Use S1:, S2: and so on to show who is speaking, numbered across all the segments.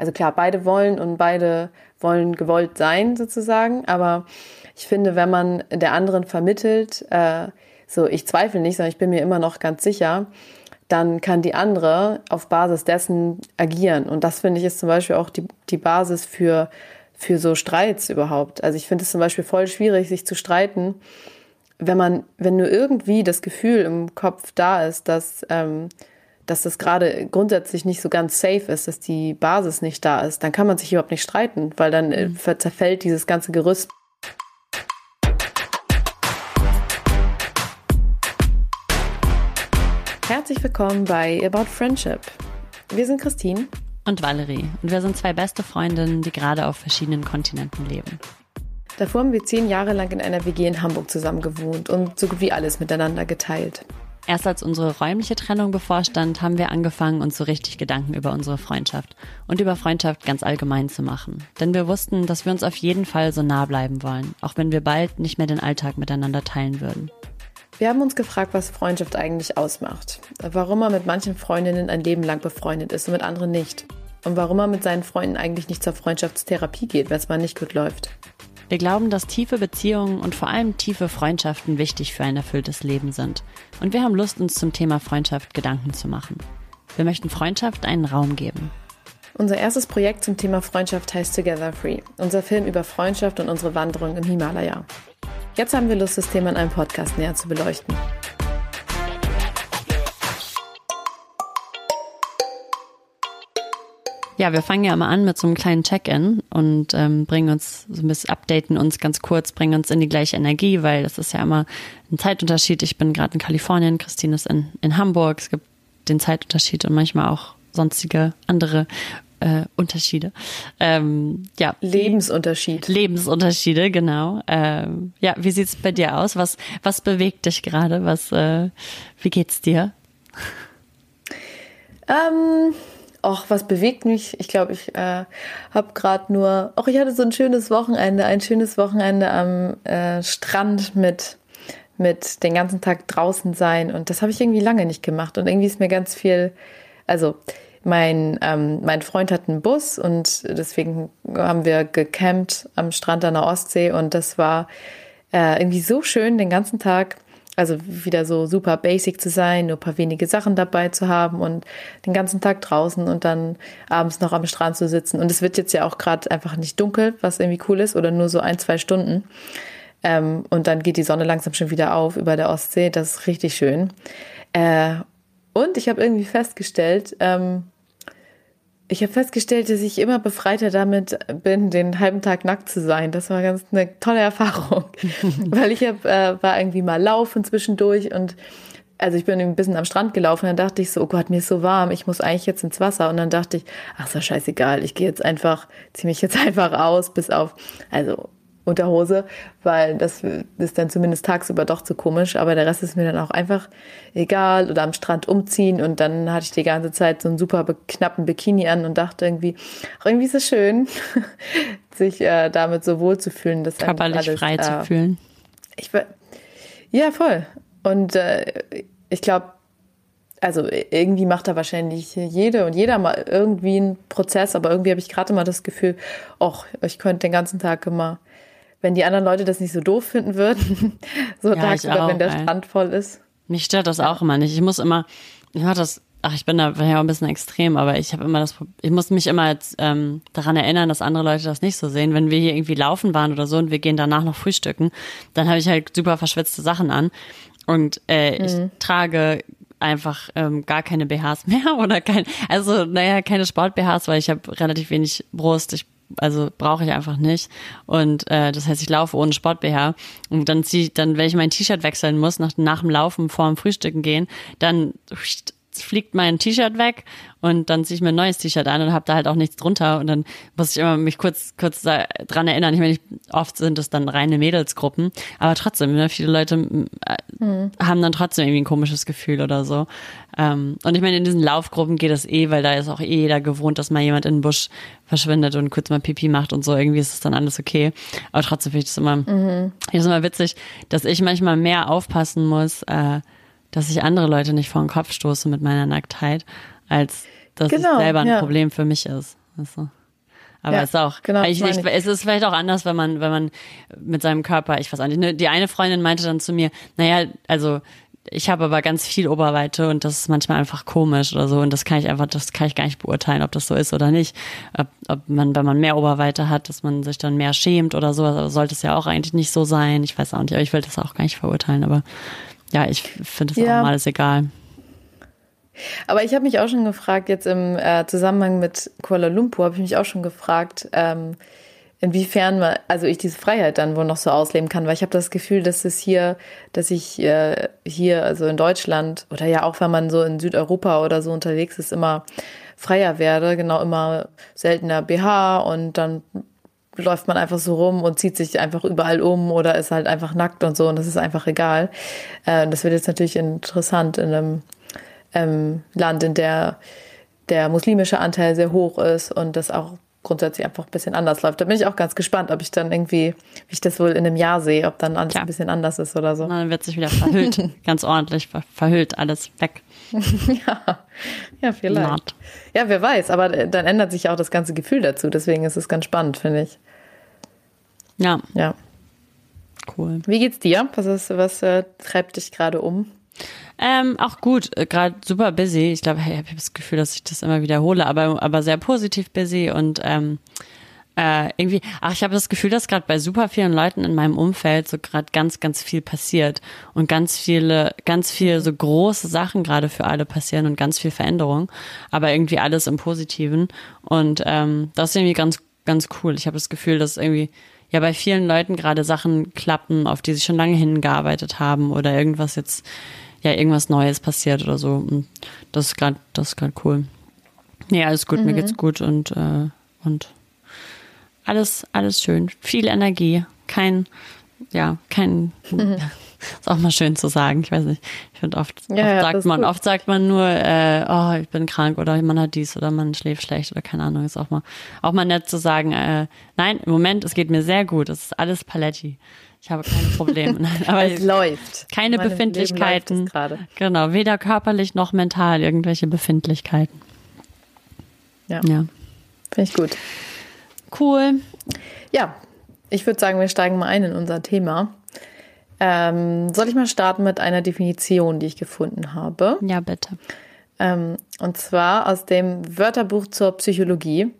S1: also klar, beide wollen und beide wollen gewollt sein sozusagen, aber ich finde, wenn man der anderen vermittelt, äh, so ich zweifle nicht, sondern ich bin mir immer noch ganz sicher, dann kann die andere auf Basis dessen agieren. Und das finde ich ist zum Beispiel auch die, die Basis für, für so Streits überhaupt. Also ich finde es zum Beispiel voll schwierig, sich zu streiten, wenn man, wenn nur irgendwie das Gefühl im Kopf da ist, dass, ähm, dass das gerade grundsätzlich nicht so ganz safe ist, dass die Basis nicht da ist, dann kann man sich überhaupt nicht streiten, weil dann äh, mhm. zerfällt dieses ganze Gerüst. Herzlich willkommen bei About Friendship. Wir sind Christine
S2: und Valerie und wir sind zwei beste Freundinnen, die gerade auf verschiedenen Kontinenten leben.
S1: Davor haben wir zehn Jahre lang in einer WG in Hamburg zusammen gewohnt und so gut wie alles miteinander geteilt.
S2: Erst als unsere räumliche Trennung bevorstand, haben wir angefangen, uns so richtig Gedanken über unsere Freundschaft und über Freundschaft ganz allgemein zu machen. Denn wir wussten, dass wir uns auf jeden Fall so nah bleiben wollen, auch wenn wir bald nicht mehr den Alltag miteinander teilen würden.
S1: Wir haben uns gefragt, was Freundschaft eigentlich ausmacht. Warum man mit manchen Freundinnen ein Leben lang befreundet ist und mit anderen nicht. Und warum man mit seinen Freunden eigentlich nicht zur Freundschaftstherapie geht, wenn es mal nicht gut läuft.
S2: Wir glauben, dass tiefe Beziehungen und vor allem tiefe Freundschaften wichtig für ein erfülltes Leben sind. Und wir haben Lust, uns zum Thema Freundschaft Gedanken zu machen. Wir möchten Freundschaft einen Raum geben.
S1: Unser erstes Projekt zum Thema Freundschaft heißt Together Free, unser Film über Freundschaft und unsere Wanderung im Himalaya. Jetzt haben wir Lust, das Thema in einem Podcast näher zu beleuchten.
S2: Ja, wir fangen ja mal an mit so einem kleinen Check-in und ähm, bringen uns so ein bisschen, updaten uns ganz kurz, bringen uns in die gleiche Energie, weil das ist ja immer ein Zeitunterschied. Ich bin gerade in Kalifornien, Christine ist in, in Hamburg. Es gibt den Zeitunterschied und manchmal auch sonstige andere äh, Unterschiede. Ähm, ja.
S1: Lebensunterschied.
S2: Lebensunterschiede, genau. Ähm, ja, wie sieht's bei dir aus? Was, was bewegt dich gerade? Was, äh, wie geht's dir?
S1: Ähm, Och, was bewegt mich? Ich glaube, ich äh, habe gerade nur, auch ich hatte so ein schönes Wochenende, ein schönes Wochenende am äh, Strand mit mit den ganzen Tag draußen sein und das habe ich irgendwie lange nicht gemacht und irgendwie ist mir ganz viel, also mein, ähm, mein Freund hat einen Bus und deswegen haben wir gecampt am Strand an der Ostsee und das war äh, irgendwie so schön den ganzen Tag. Also wieder so super basic zu sein, nur ein paar wenige Sachen dabei zu haben und den ganzen Tag draußen und dann abends noch am Strand zu sitzen. Und es wird jetzt ja auch gerade einfach nicht dunkel, was irgendwie cool ist, oder nur so ein, zwei Stunden. Ähm, und dann geht die Sonne langsam schon wieder auf über der Ostsee. Das ist richtig schön. Äh, und ich habe irgendwie festgestellt, ähm, ich habe festgestellt, dass ich immer befreiter damit bin, den halben Tag nackt zu sein. Das war ganz eine tolle Erfahrung, weil ich hab, äh, war irgendwie mal laufen zwischendurch und also ich bin ein bisschen am Strand gelaufen, dann dachte ich so, oh Gott, mir ist so warm, ich muss eigentlich jetzt ins Wasser. Und dann dachte ich, ach so scheißegal, ich gehe jetzt einfach, ziehe mich jetzt einfach aus, bis auf, also Unterhose, weil das ist dann zumindest tagsüber doch zu komisch, aber der Rest ist mir dann auch einfach egal oder am Strand umziehen und dann hatte ich die ganze Zeit so einen super knappen Bikini an und dachte irgendwie, irgendwie ist es schön, sich äh, damit so wohl zu fühlen, dass
S2: körperlich alles, frei äh, zu fühlen.
S1: Ich ja voll und äh, ich glaube also irgendwie macht da wahrscheinlich jede und jeder mal irgendwie einen Prozess, aber irgendwie habe ich gerade immer das Gefühl, ach, ich könnte den ganzen Tag immer wenn die anderen Leute das nicht so doof finden würden, so ja, tagsüber, wenn der Strand voll ist.
S2: Mich stört das auch immer nicht. Ich muss immer, ich mach das, ach, ich bin da ja ein bisschen extrem, aber ich habe immer das, ich muss mich immer jetzt, ähm, daran erinnern, dass andere Leute das nicht so sehen. Wenn wir hier irgendwie laufen waren oder so und wir gehen danach noch frühstücken, dann habe ich halt super verschwitzte Sachen an und äh, mhm. ich trage einfach ähm, gar keine BHs mehr oder kein, also naja, keine Sport-BHs, weil ich habe relativ wenig Brust. Ich also brauche ich einfach nicht. Und äh, das heißt, ich laufe ohne Sport-BH. Und dann ziehe dann, wenn ich mein T-Shirt wechseln muss, nach, nach dem Laufen vor dem Frühstücken gehen, dann fliegt mein T-Shirt weg und dann ziehe ich mir ein neues T-Shirt an und habe da halt auch nichts drunter und dann muss ich immer mich kurz kurz dran erinnern. Ich meine, oft sind es dann reine Mädelsgruppen, aber trotzdem, ne, viele Leute mhm. haben dann trotzdem irgendwie ein komisches Gefühl oder so. Ähm, und ich meine, in diesen Laufgruppen geht das eh, weil da ist auch eh jeder gewohnt, dass mal jemand in den Busch verschwindet und kurz mal Pipi macht und so. Irgendwie ist es dann alles okay. Aber trotzdem finde ich das immer, mhm. ich das immer witzig, dass ich manchmal mehr aufpassen muss. Äh, dass ich andere Leute nicht vor den Kopf stoße mit meiner Nacktheit, als dass genau, es selber ein ja. Problem für mich ist. Also. Aber
S1: Ja,
S2: es ist auch,
S1: genau,
S2: ich, ich, es ist vielleicht auch anders, wenn man, wenn man mit seinem Körper, ich weiß auch nicht, ne, die eine Freundin meinte dann zu mir, naja, also ich habe aber ganz viel Oberweite und das ist manchmal einfach komisch oder so und das kann ich einfach, das kann ich gar nicht beurteilen, ob das so ist oder nicht. Ob, ob man, wenn man mehr Oberweite hat, dass man sich dann mehr schämt oder so, also sollte es ja auch eigentlich nicht so sein. Ich weiß auch nicht, aber ich will das auch gar nicht verurteilen, aber ja, ich finde es
S1: Ja.
S2: auch mal alles egal.
S1: Aber ich habe mich auch schon gefragt, jetzt im äh, Zusammenhang mit Kuala Lumpur, habe ich mich auch schon gefragt, ähm, inwiefern man, also ich diese Freiheit dann wohl noch so ausleben kann, weil ich habe das Gefühl, dass es hier, dass ich äh, hier, also in Deutschland oder ja auch wenn man so in Südeuropa oder so unterwegs ist, immer freier werde, genau immer seltener BH und dann läuft man einfach so rum und zieht sich einfach überall um oder ist halt einfach nackt und so und das ist einfach egal. Äh, das wird jetzt natürlich interessant in einem ähm, Land, in der der muslimische Anteil sehr hoch ist und das auch grundsätzlich einfach ein bisschen anders läuft. Da bin ich auch ganz gespannt, ob ich dann irgendwie, wie ich das wohl in einem Jahr sehe, ob dann alles
S2: Klar.
S1: ein bisschen anders ist oder so.
S2: Dann wird sich wieder verhüllt, ganz ordentlich ver verhüllt, alles weg.
S1: Ja, ja, vielleicht.
S2: Not.
S1: Ja, wer weiß, aber dann ändert sich ja auch das ganze Gefühl dazu. Deswegen ist es ganz spannend, finde ich.
S2: Ja,
S1: Ja.
S2: cool.
S1: Wie geht's dir? Was, ist, was äh, treibt dich gerade um?
S2: Ähm, auch gut, äh, gerade super busy. Ich glaube, hey, ich habe das Gefühl, dass ich das immer wiederhole, aber, aber sehr positiv busy und ähm, äh, irgendwie, ach, ich habe das Gefühl, dass gerade bei super vielen Leuten in meinem Umfeld so gerade ganz, ganz viel passiert und ganz viele, ganz viel so große Sachen gerade für alle passieren und ganz viel Veränderung, aber irgendwie alles im Positiven und ähm, das ist irgendwie ganz, ganz cool. Ich habe das Gefühl, dass irgendwie ja bei vielen Leuten gerade Sachen klappen, auf die sie schon lange hingearbeitet haben oder irgendwas jetzt ja irgendwas Neues passiert oder so. Und das ist gerade das ist gerade cool. Nee, alles gut, mir geht's gut und äh, und alles alles schön, viel Energie, kein ja kein ist auch mal schön zu sagen. Ich weiß nicht. Ich finde oft,
S1: Ja,
S2: oft
S1: ja,
S2: sagt man oft sagt man nur äh, oh ich bin krank oder man hat dies oder man schläft schlecht oder keine Ahnung. Ist auch mal auch mal nett zu sagen. Äh, nein, im Moment es geht mir sehr gut. Es ist alles Paletti. Ich habe keine Probleme. Nein, aber
S1: Es läuft.
S2: keine
S1: Leben
S2: Befindlichkeiten.
S1: läuft.
S2: Genau, weder körperlich noch mental irgendwelche Befindlichkeiten.
S1: Ja,
S2: Ja.
S1: finde ich gut.
S2: Cool.
S1: Ja, ich würde sagen, wir steigen mal ein in unser Thema. Ähm, soll ich mal starten mit einer Definition, die ich gefunden habe?
S2: Ja, bitte.
S1: Ähm, und zwar aus dem Wörterbuch zur Psychologie.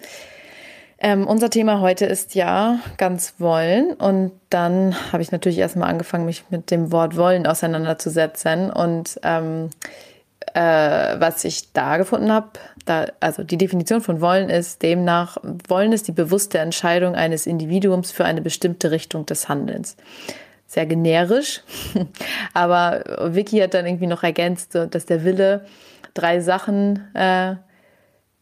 S1: Ähm, unser Thema heute ist ja ganz wollen. Und dann habe ich natürlich erstmal angefangen, mich mit dem Wort wollen auseinanderzusetzen. Und ähm, äh, was ich da gefunden habe, also die Definition von wollen ist demnach, wollen ist die bewusste Entscheidung eines Individuums für eine bestimmte Richtung des Handelns. Sehr generisch, aber Vicky hat dann irgendwie noch ergänzt, dass der Wille drei Sachen äh,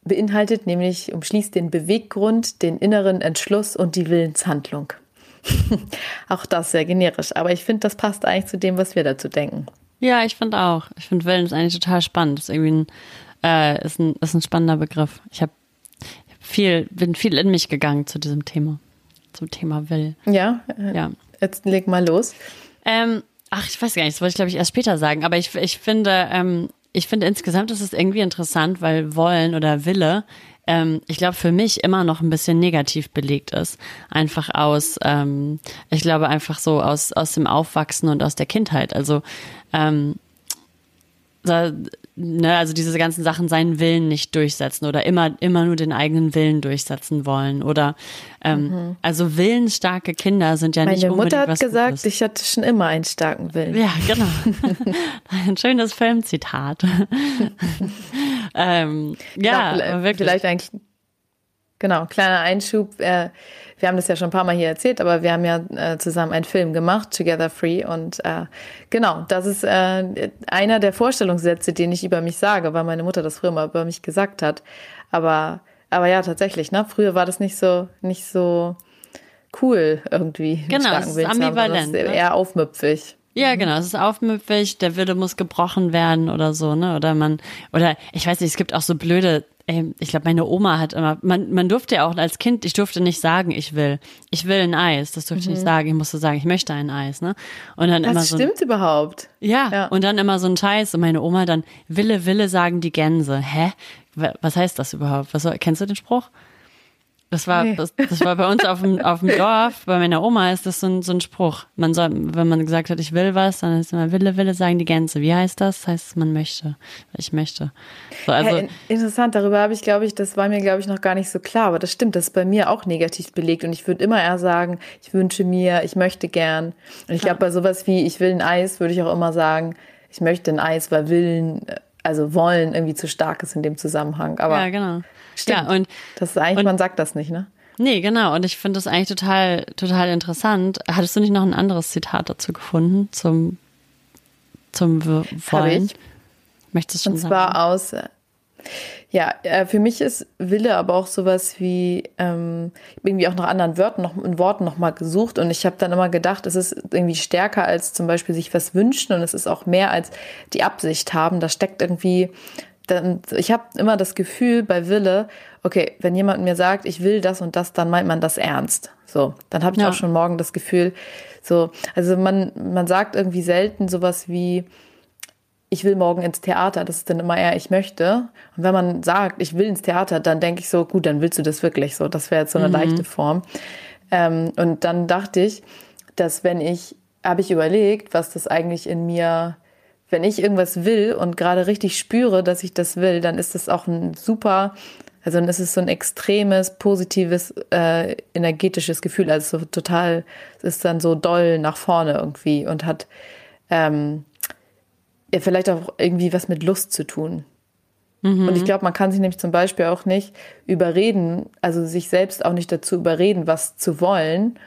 S1: beinhaltet, nämlich umschließt den Beweggrund, den inneren Entschluss und die Willenshandlung. Auch das sehr generisch, aber ich finde, das passt eigentlich zu dem, was wir dazu denken.
S2: Ja, ich finde auch. Ich finde Willen ist eigentlich total spannend. Ist irgendwie ein, äh, ist ein, ist ein spannender Begriff. Ich habe viel, bin viel in mich gegangen zu diesem Thema. Zum Thema Will.
S1: Ja, äh,
S2: Ja.
S1: Jetzt leg mal los.
S2: Ähm, ach, ich weiß gar nicht, das wollte ich glaube ich erst später sagen, aber ich, ich finde, ähm, ich finde insgesamt ist es irgendwie interessant, weil Wollen oder Wille, ähm, ich glaube für mich immer noch ein bisschen negativ belegt ist. Einfach aus, ähm, ich glaube einfach so aus, aus dem Aufwachsen und aus der Kindheit. Also, ähm, ne, also diese ganzen Sachen seinen Willen nicht durchsetzen oder immer, immer nur den eigenen Willen durchsetzen wollen oder ähm, also willensstarke Kinder sind ja nicht
S1: Meine
S2: unbedingt
S1: Mutter hat
S2: was
S1: gesagt,
S2: Gutes.
S1: ich hatte schon immer einen starken Willen.
S2: Ja, genau. Ein schönes Filmzitat. ähm, ja, aber wirklich.
S1: vielleicht eigentlich. Genau, kleiner Einschub. Äh, wir haben das ja schon ein paar Mal hier erzählt, aber wir haben ja äh, zusammen einen Film gemacht, Together Free. Und äh, genau, das ist äh, einer der Vorstellungssätze, den ich über mich sage, weil meine Mutter das früher mal über mich gesagt hat. Aber, aber ja, tatsächlich, ne? Früher war das nicht so, nicht so cool irgendwie.
S2: Genau, es ist
S1: haben,
S2: ambivalent,
S1: ist
S2: ne?
S1: Eher aufmüpfig.
S2: Ja, genau, es ist aufmüpfig, der Wille muss gebrochen werden oder so, ne? Oder man, oder ich weiß nicht, es gibt auch so blöde, ich glaube, meine Oma hat immer, man, man durfte ja auch als Kind, ich durfte nicht sagen, ich will. Ich will ein Eis. Das durfte ich nicht sagen. Ich musste sagen, ich möchte ein Eis, ne? Und dann immer
S1: Das
S2: so.
S1: stimmt überhaupt.
S2: Ja,
S1: Ja.
S2: und dann immer so ein Scheiß. Und meine Oma dann, Wille, Wille sagen die Gänse. Hä? Wa- Was heißt das überhaupt? Was kennst du den Spruch? Das war, nee. das, das, war bei uns auf dem, auf dem Dorf, bei meiner Oma ist das so ein, so ein Spruch. Man soll, wenn man gesagt hat, ich will was, dann ist immer Wille, Wille sagen die Gänse. Wie heißt das? Das heißt, man möchte. Ich möchte.
S1: So, also, ja, interessant, darüber habe ich, glaube ich, das war mir, glaube ich, noch gar nicht so klar. Aber das stimmt, das ist bei mir auch negativ belegt. Und ich würde immer eher sagen, ich wünsche mir, ich möchte gern. Und ich glaube, bei sowas wie, ich will ein Eis, würde ich auch immer sagen, ich möchte ein Eis, weil Willen, also wollen irgendwie zu stark ist in dem Zusammenhang. Aber
S2: ja, genau.
S1: Stimmt. Ja, und das ist eigentlich, und, man sagt das nicht, ne?
S2: Nee, genau. Und ich finde das eigentlich total, total interessant. Hattest du nicht noch ein anderes Zitat dazu gefunden zum, zum Wollen? Ich. Möchtest du schon
S1: Und zwar sagen? aus, ja, äh, für mich ist Wille aber auch sowas wie, ähm, irgendwie auch nach anderen Wörtern noch, in Worten nochmal gesucht und ich habe dann immer gedacht, es ist irgendwie stärker als zum Beispiel sich was wünschen und es ist auch mehr als die Absicht haben. Da steckt irgendwie dann, ich habe immer das Gefühl bei Wille, okay, wenn jemand mir sagt, ich will das und das, dann meint man das ernst. So, dann habe ich ja. auch schon morgen das Gefühl, so, also man, man sagt irgendwie selten sowas wie, ich will morgen ins Theater. Das ist dann immer eher, ich möchte. Und wenn man sagt, ich will ins Theater, dann denke ich so, gut, dann willst du das wirklich so. Das wäre jetzt so eine mhm. leichte Form. Ähm, und dann dachte ich, dass wenn ich, habe ich überlegt, was das eigentlich in mir wenn ich irgendwas will und gerade richtig spüre, dass ich das will, dann ist das auch ein super, also dann ist es so ein extremes, positives, äh, energetisches Gefühl. Also so total, es ist dann so doll nach vorne irgendwie und hat ähm, ja, vielleicht auch irgendwie was mit Lust zu tun. Mhm. Und ich glaube, man kann sich nämlich zum Beispiel auch nicht überreden, also sich selbst auch nicht dazu überreden, was zu wollen,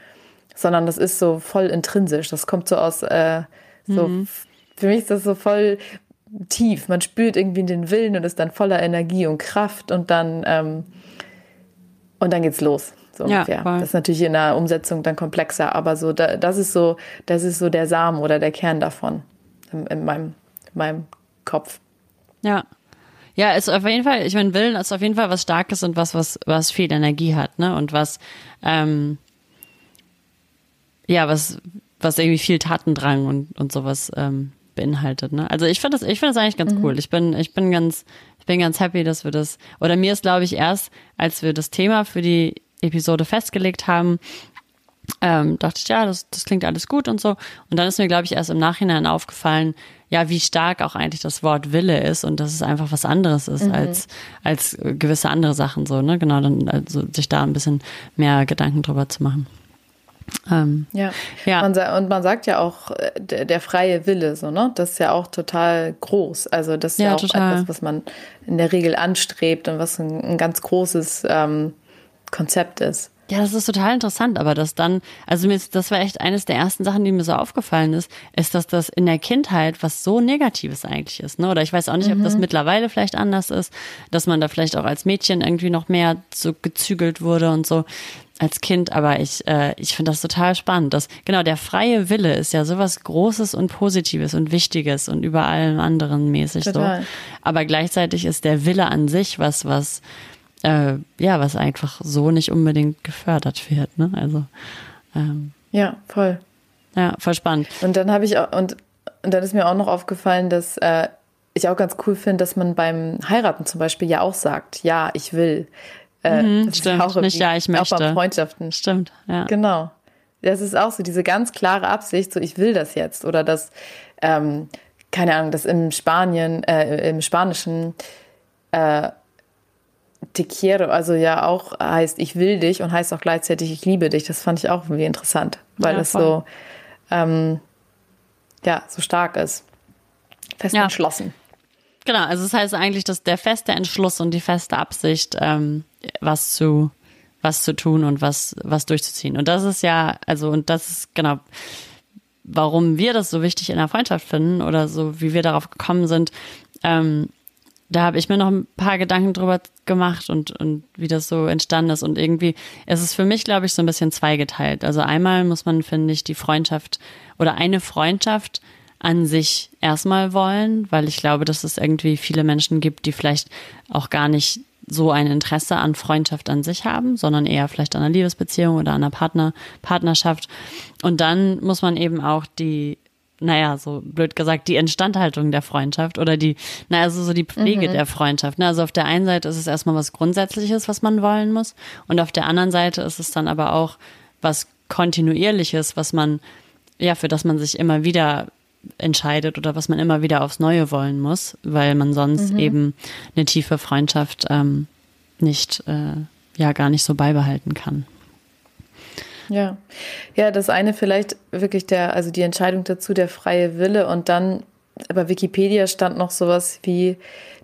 S1: sondern das ist so voll intrinsisch. Das kommt so aus äh, so mhm für mich ist das so voll tief. Man spürt irgendwie den Willen und ist dann voller Energie und Kraft und dann, ähm, und dann geht's los. So ja, Das ist natürlich in der Umsetzung dann komplexer, aber so, da, das ist so, das ist so der Samen oder der Kern davon in, in meinem, in meinem Kopf.
S2: Ja. Ja, ist auf jeden Fall, ich meine, Willen ist auf jeden Fall was Starkes und was, was, was viel Energie hat, ne? Und was, ähm, ja, was, was irgendwie viel Tatendrang und, und sowas ähm, beinhaltet. Ne? Also ich finde das, ich finde das eigentlich ganz mhm. cool. Ich bin, ich bin ganz, ich bin ganz happy, dass wir das. Oder mir ist, glaube ich, erst, als wir das Thema für die Episode festgelegt haben, ähm, dachte ich, ja, das, das klingt alles gut und so. Und dann ist mir, glaube ich, erst im Nachhinein aufgefallen, ja, wie stark auch eigentlich das Wort Wille ist und dass es einfach was anderes ist mhm. als, als gewisse andere Sachen so, ne? Genau, dann also sich da ein bisschen mehr Gedanken drüber zu machen.
S1: Ähm, ja, ja. Man, und man sagt ja auch, der, der, freie Wille, so, ne? Das ist ja auch total groß. Also, das ist ja, ja auch total. etwas, was man in der Regel anstrebt und was ein, ein ganz großes ähm, Konzept ist.
S2: Ja, das ist total interessant, aber das dann, also mir ist, das war echt eines der ersten Sachen, die mir so aufgefallen ist, ist, dass das in der Kindheit was so Negatives eigentlich ist, ne? Oder ich weiß auch nicht, mhm. ob das mhm. mittlerweile vielleicht anders ist, dass man da vielleicht auch als Mädchen irgendwie noch mehr so gezügelt wurde und so als Kind, aber ich, äh, ich finde das total spannend. Dass, genau, der freie Wille ist ja sowas Großes und Positives und Wichtiges und über allem anderen mäßig total. so. Aber gleichzeitig ist der Wille an sich was, was, äh, ja, was einfach so nicht unbedingt gefördert wird. Ne? Also,
S1: ähm, ja, voll.
S2: Ja, voll spannend.
S1: Und dann habe ich auch, und, und dann ist mir auch noch aufgefallen, dass äh, ich auch ganz cool finde, dass man beim Heiraten zum Beispiel ja auch sagt, ja, ich will.
S2: Äh, mhm, stimmt, auch nicht ja, ich möchte. Auch bei
S1: Freundschaften.
S2: Stimmt, ja.
S1: Genau. Das ist auch so diese ganz klare Absicht, so ich will das jetzt. Oder das, ähm, keine Ahnung, das im Spanien, äh, im Spanischen äh, te quiero, also ja auch heißt ich will dich und heißt auch gleichzeitig ich liebe dich. Das fand ich auch irgendwie interessant, weil ja, das so, ähm, ja, so stark ist. Fest ja. entschlossen.
S2: Genau, also das heißt eigentlich, dass der feste Entschluss und die feste Absicht, ähm, was zu, was zu tun und was, was durchzuziehen. Und das ist ja, also, und das ist genau, warum wir das so wichtig in der Freundschaft finden oder so, wie wir darauf gekommen sind. Ähm, da habe ich mir noch ein paar Gedanken drüber gemacht und, und wie das so entstanden ist. Und irgendwie ist es für mich, glaube ich, so ein bisschen zweigeteilt. Also einmal muss man, finde ich, die Freundschaft oder eine Freundschaft an sich erstmal wollen, weil ich glaube, dass es irgendwie viele Menschen gibt, die vielleicht auch gar nicht so ein Interesse an Freundschaft an sich haben, sondern eher vielleicht an einer Liebesbeziehung oder an einer Partner, Partnerschaft. Und dann muss man eben auch die naja, so blöd gesagt, die Instandhaltung der Freundschaft oder die, naja, so, so die Pflege mhm. der Freundschaft. Ne? Also auf der einen Seite ist es erstmal was Grundsätzliches, was man wollen muss. Und auf der anderen Seite ist es dann aber auch was Kontinuierliches, was man, ja, für das man sich immer wieder entscheidet oder was man immer wieder aufs Neue wollen muss, weil man sonst mhm. eben eine tiefe Freundschaft ähm, nicht, äh, ja, gar nicht so beibehalten kann.
S1: Ja, ja, das eine vielleicht wirklich der, also die Entscheidung dazu, der freie Wille und dann, bei Wikipedia stand noch sowas wie,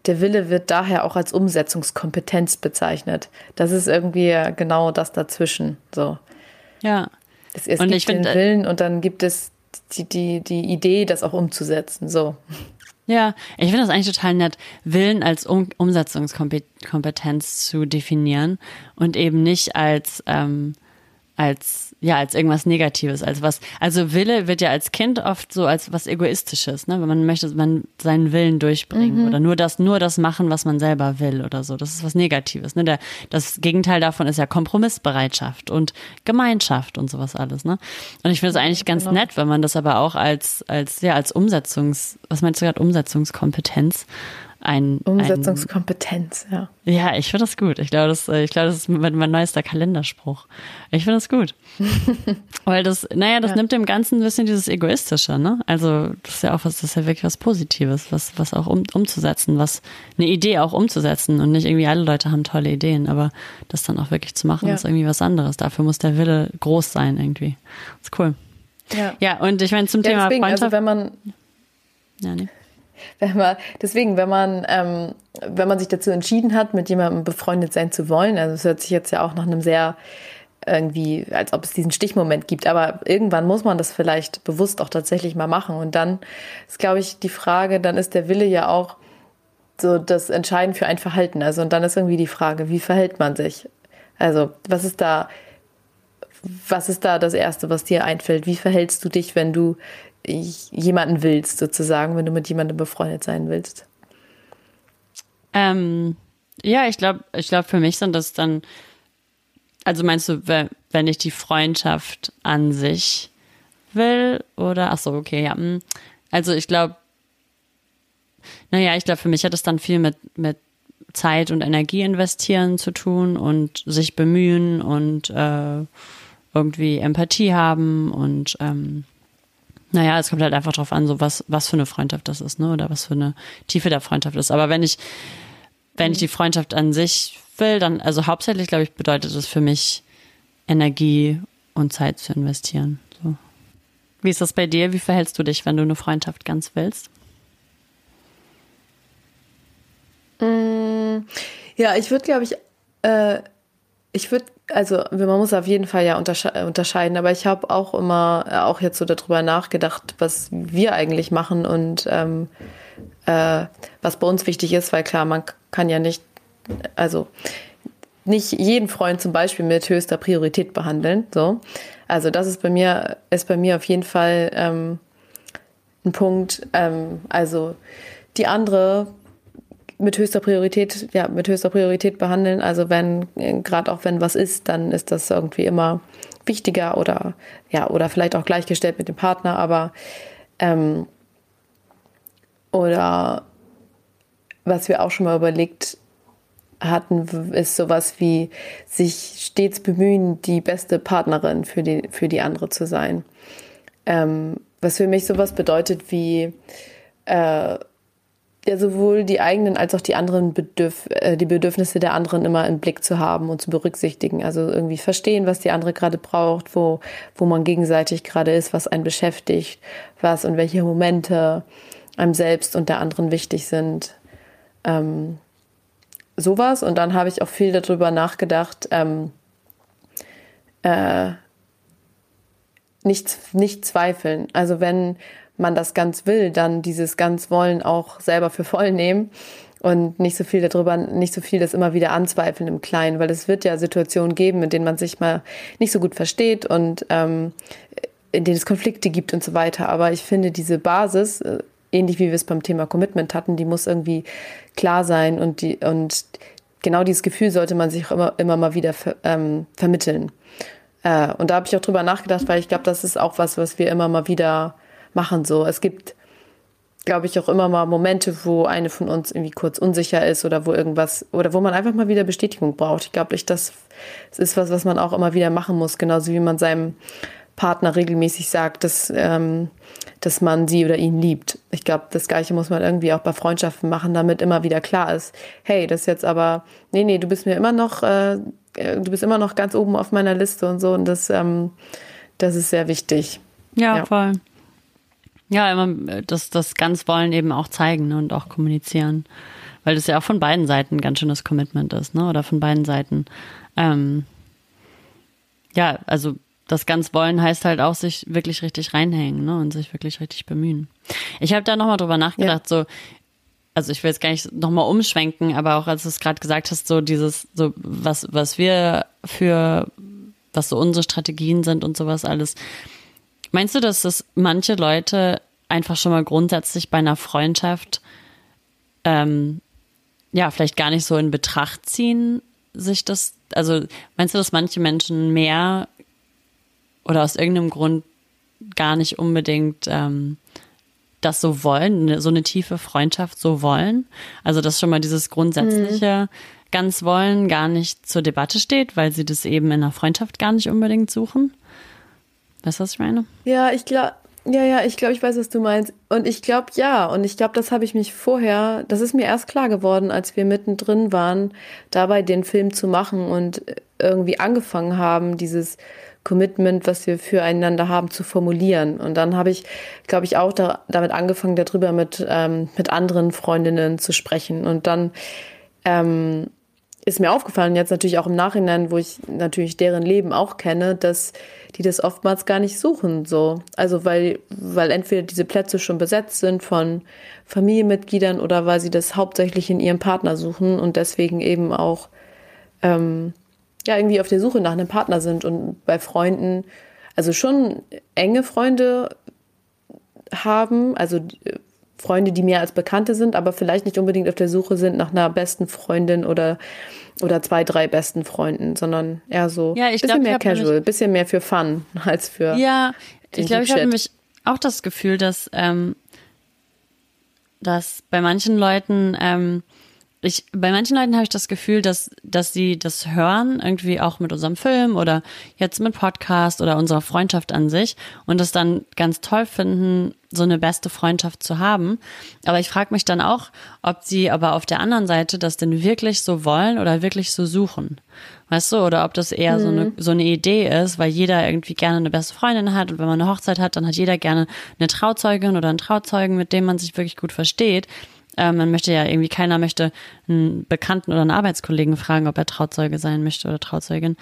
S1: der Wille wird daher auch als Umsetzungskompetenz bezeichnet. Das ist irgendwie genau das dazwischen, so.
S2: Ja.
S1: Es, es und gibt ich den find, äh, Willen und dann gibt es die, die, die Idee, das auch umzusetzen, so.
S2: Ja, ich finde das eigentlich total nett, Willen als um Umsetzungskompetenz zu definieren und eben nicht als ähm, als ja als irgendwas Negatives, als was. Also Wille wird ja als Kind oft so als was Egoistisches, ne? Wenn man möchte, man seinen Willen durchbringen mhm. oder nur das, nur das machen, was man selber will oder so. Das ist was Negatives. Ne? Der, das Gegenteil davon ist ja Kompromissbereitschaft und Gemeinschaft und sowas alles. Ne? Und ich finde es eigentlich ganz genau. nett, wenn man das aber auch als als ja als Umsetzungs, was meinst du gerade Umsetzungskompetenz ein
S1: Umsetzungskompetenz,
S2: ein, ja. Ja, ich finde das gut. Ich glaube, das, äh, ich glaube, das ist mein, mein neuester Kalenderspruch. Ich finde das gut. Weil das, naja, das ja. nimmt dem Ganzen ein bisschen dieses Egoistische, ne? Also, das ist ja auch was, das ist ja wirklich was Positives, was, was auch um, umzusetzen, was, eine Idee auch umzusetzen und nicht irgendwie alle Leute haben tolle Ideen, aber das dann auch wirklich zu machen, ja. ist irgendwie was anderes. Dafür muss der Wille groß sein, irgendwie. Das ist cool. Ja. Ja, und ich meine, zum ja, Thema
S1: deswegen, also Freundschaft. Also wenn man,
S2: ja, nee
S1: wenn man, deswegen, wenn man, ähm, wenn man sich dazu entschieden hat, mit jemandem befreundet sein zu wollen, also es hört sich jetzt ja auch nach einem sehr irgendwie, als ob es diesen Stichmoment gibt, aber irgendwann muss man das vielleicht bewusst auch tatsächlich mal machen. Und dann ist, glaube ich, die Frage, dann ist der Wille ja auch so das Entscheiden für ein Verhalten. Also und dann ist irgendwie die Frage, wie verhält man sich? Also was ist da, was ist da das Erste, was dir einfällt? Wie verhältst du dich, wenn du jemanden willst, sozusagen, wenn du mit jemandem befreundet sein willst?
S2: Ähm, ja, ich glaube, ich glaube, für mich sind das dann, also meinst du, wenn ich die Freundschaft an sich will oder, ach so, okay, ja. Hm. Also ich glaube, naja, ich glaube, für mich hat es dann viel mit, mit Zeit und Energie investieren zu tun und sich bemühen und äh, irgendwie Empathie haben und ähm, naja, es kommt halt einfach drauf an, so was, was für eine Freundschaft das ist, ne? Oder was für eine Tiefe der Freundschaft ist. Aber wenn ich, wenn ich die Freundschaft an sich will, dann, also hauptsächlich, glaube ich, bedeutet es für mich, Energie und Zeit zu investieren. So. Wie ist das bei dir? Wie verhältst du dich, wenn du eine Freundschaft ganz willst?
S1: Mm, ja, ich würde, glaube ich, äh, ich würde also man muss auf jeden Fall ja untersche unterscheiden, aber ich habe auch immer äh, auch jetzt so darüber nachgedacht, was wir eigentlich machen und ähm, äh, was bei uns wichtig ist, weil klar, man kann ja nicht, also nicht jeden Freund zum Beispiel mit höchster Priorität behandeln. So, also das ist bei mir ist bei mir auf jeden Fall ähm, ein Punkt. Ähm, also die andere mit höchster Priorität, ja, mit höchster Priorität behandeln. Also wenn, gerade auch wenn was ist, dann ist das irgendwie immer wichtiger oder ja, oder vielleicht auch gleichgestellt mit dem Partner, aber ähm, oder was wir auch schon mal überlegt hatten, ist sowas wie sich stets bemühen, die beste Partnerin für die, für die andere zu sein. Ähm, was für mich sowas bedeutet wie äh, ja sowohl die eigenen als auch die anderen Bedürf äh, die Bedürfnisse der anderen immer im Blick zu haben und zu berücksichtigen. Also irgendwie verstehen, was die andere gerade braucht, wo, wo man gegenseitig gerade ist, was einen beschäftigt, was und welche Momente einem selbst und der anderen wichtig sind. Ähm, sowas. Und dann habe ich auch viel darüber nachgedacht, ähm, äh, nicht, nicht zweifeln. Also wenn man das ganz will, dann dieses ganz wollen auch selber für voll nehmen und nicht so viel darüber, nicht so viel das immer wieder anzweifeln im Kleinen, weil es wird ja Situationen geben, in denen man sich mal nicht so gut versteht und ähm, in denen es Konflikte gibt und so weiter. Aber ich finde diese Basis, äh, ähnlich wie wir es beim Thema Commitment hatten, die muss irgendwie klar sein und die und genau dieses Gefühl sollte man sich auch immer immer mal wieder ver, ähm, vermitteln. Äh, und da habe ich auch drüber nachgedacht, weil ich glaube, das ist auch was, was wir immer mal wieder machen so. Es gibt, glaube ich, auch immer mal Momente, wo eine von uns irgendwie kurz unsicher ist oder wo irgendwas oder wo man einfach mal wieder Bestätigung braucht. Ich glaube, das ist was, was man auch immer wieder machen muss, genauso wie man seinem Partner regelmäßig sagt, dass, ähm, dass man sie oder ihn liebt. Ich glaube, das Gleiche muss man irgendwie auch bei Freundschaften machen, damit immer wieder klar ist, hey, das ist jetzt aber, nee, nee, du bist mir immer noch, äh, äh du bist immer noch ganz oben auf meiner Liste und so und das, ähm, das ist sehr wichtig.
S2: Ja, ja. voll. Ja, immer das, das ganz wollen eben auch zeigen ne, und auch kommunizieren. Weil das ja auch von beiden Seiten ein ganz schönes Commitment ist, ne? Oder von beiden Seiten. Ähm, ja, also das ganz wollen heißt halt auch sich wirklich richtig reinhängen ne, und sich wirklich richtig bemühen. Ich habe da nochmal drüber nachgedacht, ja. so, also ich will jetzt gar nicht nochmal umschwenken, aber auch als du es gerade gesagt hast, so dieses, so was, was wir für, was so unsere Strategien sind und sowas alles. Meinst du, dass das manche Leute einfach schon mal grundsätzlich bei einer Freundschaft ähm, ja, vielleicht gar nicht so in Betracht ziehen, sich das, also meinst du, dass manche Menschen mehr oder aus irgendeinem Grund gar nicht unbedingt ähm, das so wollen, ne, so eine tiefe Freundschaft so wollen. Also dass schon mal dieses grundsätzliche mhm. ganz wollen gar nicht zur Debatte steht, weil sie das eben in einer Freundschaft gar nicht unbedingt suchen. Weißt du, was ich meine?
S1: Ja, ich glaube, ja, ja, ich glaube, ich weiß, was du meinst. Und ich glaube, ja. Und ich glaube, das habe ich mich vorher, das ist mir erst klar geworden, als wir mittendrin waren, dabei den Film zu machen und irgendwie angefangen haben, dieses Commitment, was wir füreinander haben, zu formulieren. Und dann habe ich, glaube ich, auch da, damit angefangen, darüber mit, ähm, mit anderen Freundinnen zu sprechen. Und dann ähm, ist mir aufgefallen, jetzt natürlich auch im Nachhinein, wo ich natürlich deren Leben auch kenne, dass die das oftmals gar nicht suchen, so. Also weil, weil entweder diese Plätze schon besetzt sind von Familienmitgliedern oder weil sie das hauptsächlich in ihrem Partner suchen und deswegen eben auch ähm, ja irgendwie auf der Suche nach einem Partner sind und bei Freunden, also schon enge Freunde haben, also äh, Freunde, die mehr als Bekannte sind, aber vielleicht nicht unbedingt auf der Suche sind nach einer besten Freundin oder, oder zwei, drei besten Freunden, sondern eher so
S2: ja, ich
S1: bisschen
S2: glaub,
S1: mehr casual, nämlich, bisschen mehr für Fun als für.
S2: Ja, ich glaube, ich habe nämlich auch das Gefühl, dass, ähm, dass bei manchen Leuten ähm, ich, bei manchen Leuten habe ich das Gefühl, dass, dass sie das hören, irgendwie auch mit unserem Film oder jetzt mit Podcast oder unserer Freundschaft an sich und das dann ganz toll finden, so eine beste Freundschaft zu haben. Aber ich frage mich dann auch, ob sie aber auf der anderen Seite das denn wirklich so wollen oder wirklich so suchen. Weißt du, oder ob das eher mhm. so, eine, mhm. so eine Idee ist, weil jeder irgendwie gerne eine beste Freundin hat und wenn man eine Hochzeit hat, dann hat jeder gerne eine Trauzeugin oder einen Trauzeugen, mit dem man sich wirklich gut versteht. Ähm, man möchte ja irgendwie, keiner möchte einen Bekannten oder einen Arbeitskollegen fragen, ob er Trauzeuge sein möchte oder Trauzeugin.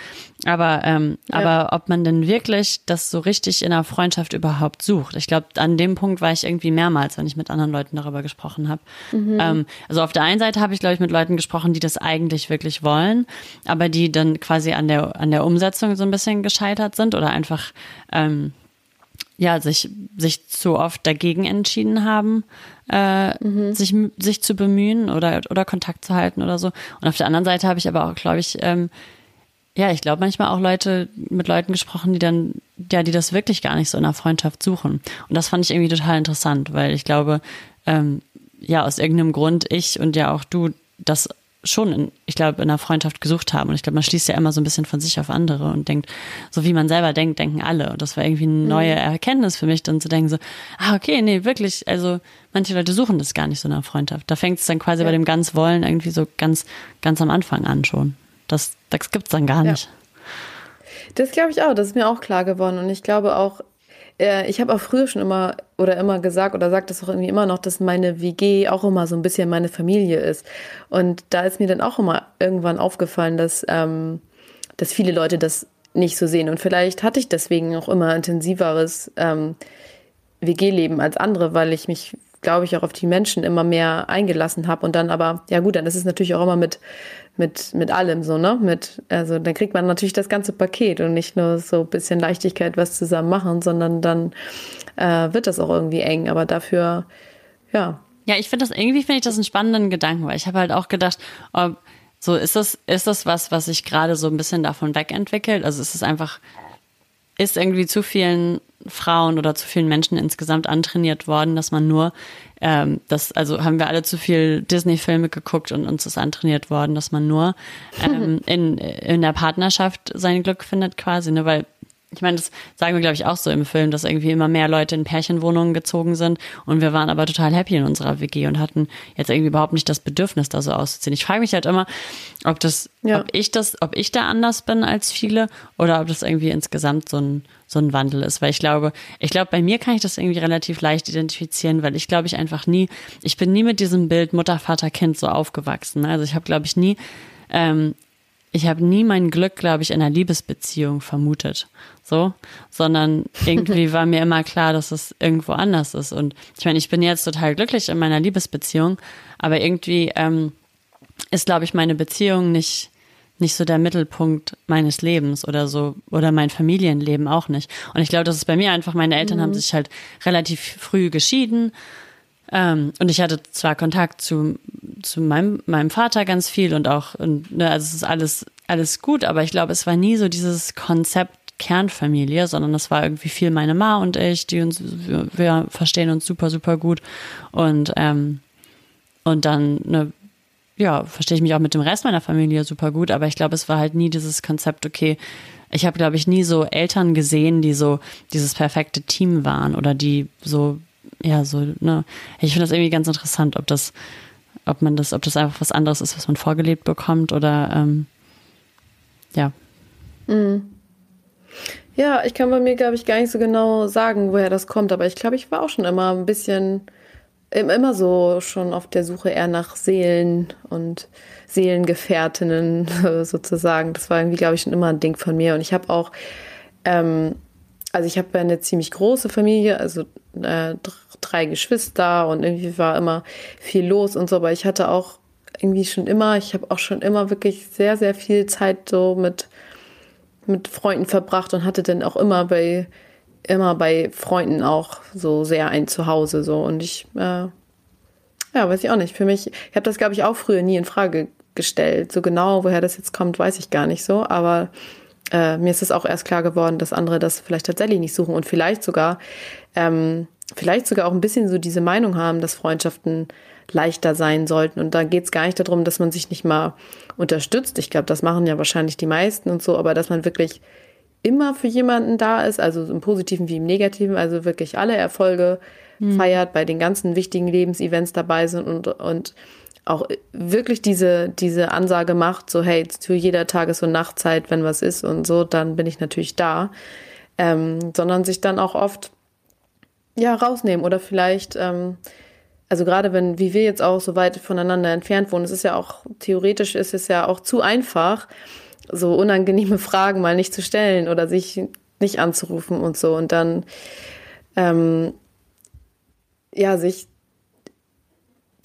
S2: Aber, ähm, ja. aber ob man denn wirklich das so richtig in einer Freundschaft überhaupt sucht. Ich glaube, an dem Punkt war ich irgendwie mehrmals, wenn ich mit anderen Leuten darüber gesprochen habe. Mhm. Ähm, also auf der einen Seite habe ich, glaube ich, mit Leuten gesprochen, die das eigentlich wirklich wollen, aber die dann quasi an der, an der Umsetzung so ein bisschen gescheitert sind oder einfach ähm, ja, sich, sich zu oft dagegen entschieden haben, äh, mhm. sich, sich zu bemühen oder, oder Kontakt zu halten oder so. Und auf der anderen Seite habe ich aber auch, glaube ich, ähm, ja, ich glaube manchmal auch Leute mit Leuten gesprochen, die dann, ja, die das wirklich gar nicht so in einer Freundschaft suchen. Und das fand ich irgendwie total interessant, weil ich glaube, ähm, ja, aus irgendeinem Grund ich und ja auch du das schon, in, ich glaube, in einer Freundschaft gesucht haben. Und ich glaube, man schließt ja immer so ein bisschen von sich auf andere und denkt, so wie man selber denkt, denken alle. Und das war irgendwie eine mhm. neue Erkenntnis für mich, dann zu denken so, ah, okay, nee, wirklich, also manche Leute suchen das gar nicht so in einer Freundschaft. Da fängt es dann quasi ja. bei dem ganz Wollen irgendwie so ganz, ganz am Anfang an schon. Das, das gibt's dann gar nicht.
S1: Das glaube ich auch, das ist mir auch klar geworden. Und ich glaube auch, äh, ich habe auch früher schon immer oder immer gesagt oder sagt das auch irgendwie immer noch, dass meine WG auch immer so ein bisschen meine Familie ist. Und da ist mir dann auch immer irgendwann aufgefallen, dass, ähm, dass viele Leute das nicht so sehen. Und vielleicht hatte ich deswegen auch immer intensiveres ähm, WG-Leben als andere, weil ich mich glaube ich, auch auf die Menschen immer mehr eingelassen habe. Und dann aber, ja gut, dann ist es natürlich auch immer mit, mit, mit allem so, ne? Mit, also dann kriegt man natürlich das ganze Paket und nicht nur so ein bisschen Leichtigkeit was zusammen machen, sondern dann äh, wird das auch irgendwie eng. Aber dafür, ja.
S2: Ja, ich finde das, irgendwie finde ich das einen spannenden Gedanken, weil ich habe halt auch gedacht, ob, so ist das, ist das was, was sich gerade so ein bisschen davon wegentwickelt? Also ist es einfach ist irgendwie zu vielen Frauen oder zu vielen Menschen insgesamt antrainiert worden, dass man nur ähm, das, also haben wir alle zu viel Disney-Filme geguckt und uns ist antrainiert worden, dass man nur ähm, in, in der Partnerschaft sein Glück findet quasi, ne? Weil ich meine, das sagen wir, glaube ich, auch so im Film, dass irgendwie immer mehr Leute in Pärchenwohnungen gezogen sind und wir waren aber total happy in unserer WG und hatten jetzt irgendwie überhaupt nicht das Bedürfnis, da so auszuziehen. Ich frage mich halt immer, ob das, ja. ob ich das, ob ich da anders bin als viele oder ob das irgendwie insgesamt so ein, so ein Wandel ist. Weil ich glaube, ich glaube, bei mir kann ich das irgendwie relativ leicht identifizieren, weil ich glaube ich einfach nie, ich bin nie mit diesem Bild Mutter, Vater, Kind so aufgewachsen. Also ich habe, glaube ich, nie ähm, ich habe nie mein Glück, glaube ich, in einer Liebesbeziehung vermutet. So, sondern irgendwie war mir immer klar, dass es irgendwo anders ist. Und ich meine, ich bin jetzt total glücklich in meiner Liebesbeziehung, aber irgendwie ähm, ist, glaube ich, meine Beziehung nicht nicht so der Mittelpunkt meines Lebens oder so oder mein Familienleben auch nicht. Und ich glaube, das ist bei mir einfach, meine Eltern mhm. haben sich halt relativ früh geschieden. Ähm, und ich hatte zwar Kontakt zu, zu meinem, meinem Vater ganz viel und auch, und, ne, also es ist alles, alles gut, aber ich glaube, es war nie so dieses Konzept Kernfamilie, sondern es war irgendwie viel meine Ma und ich, die uns, wir, wir verstehen uns super, super gut. Und, ähm, und dann, ne, ja, verstehe ich mich auch mit dem Rest meiner Familie super gut, aber ich glaube, es war halt nie dieses Konzept, okay, ich habe, glaube ich, nie so Eltern gesehen, die so dieses perfekte Team waren oder die so, ja, so, ne. Ich finde das irgendwie ganz interessant, ob das, ob man das, ob das einfach was anderes ist, was man vorgelebt bekommt oder ähm, ja.
S1: Mhm. Ja, ich kann bei mir, glaube ich, gar nicht so genau sagen, woher das kommt, aber ich glaube, ich war auch schon immer ein bisschen, immer so schon auf der Suche eher nach Seelen und Seelengefährtinnen sozusagen. Das war irgendwie, glaube ich, schon immer ein Ding von mir. Und ich habe auch, ähm, also ich habe eine ziemlich große Familie, also äh, drei Geschwister und irgendwie war immer viel los und so, aber ich hatte auch irgendwie schon immer, ich habe auch schon immer wirklich sehr, sehr viel Zeit so mit mit Freunden verbracht und hatte dann auch immer bei immer bei Freunden auch so sehr ein Zuhause so und ich äh, ja weiß ich auch nicht. Für mich ich habe das glaube ich auch früher nie in Frage gestellt. So genau woher das jetzt kommt weiß ich gar nicht so aber äh, mir ist es auch erst klar geworden dass andere das vielleicht tatsächlich nicht suchen und vielleicht sogar ähm, vielleicht sogar auch ein bisschen so diese Meinung haben dass Freundschaften leichter sein sollten. Und da geht es gar nicht darum, dass man sich nicht mal unterstützt. Ich glaube, das machen ja wahrscheinlich die meisten und so, aber dass man wirklich immer für jemanden da ist, also im Positiven wie im Negativen, also wirklich alle Erfolge mhm. feiert, bei den ganzen wichtigen Lebensevents dabei sind und, und auch wirklich diese, diese Ansage macht, so hey, zu jeder Tages- und Nachtzeit, wenn was ist und so, dann bin ich natürlich da. Ähm, sondern sich dann auch oft ja rausnehmen oder vielleicht ähm, also gerade wenn, wie wir jetzt auch so weit voneinander entfernt wohnen, es ist ja auch, theoretisch ist es ja auch zu einfach, so unangenehme Fragen mal nicht zu stellen oder sich nicht anzurufen und so. Und dann, ähm, ja, sich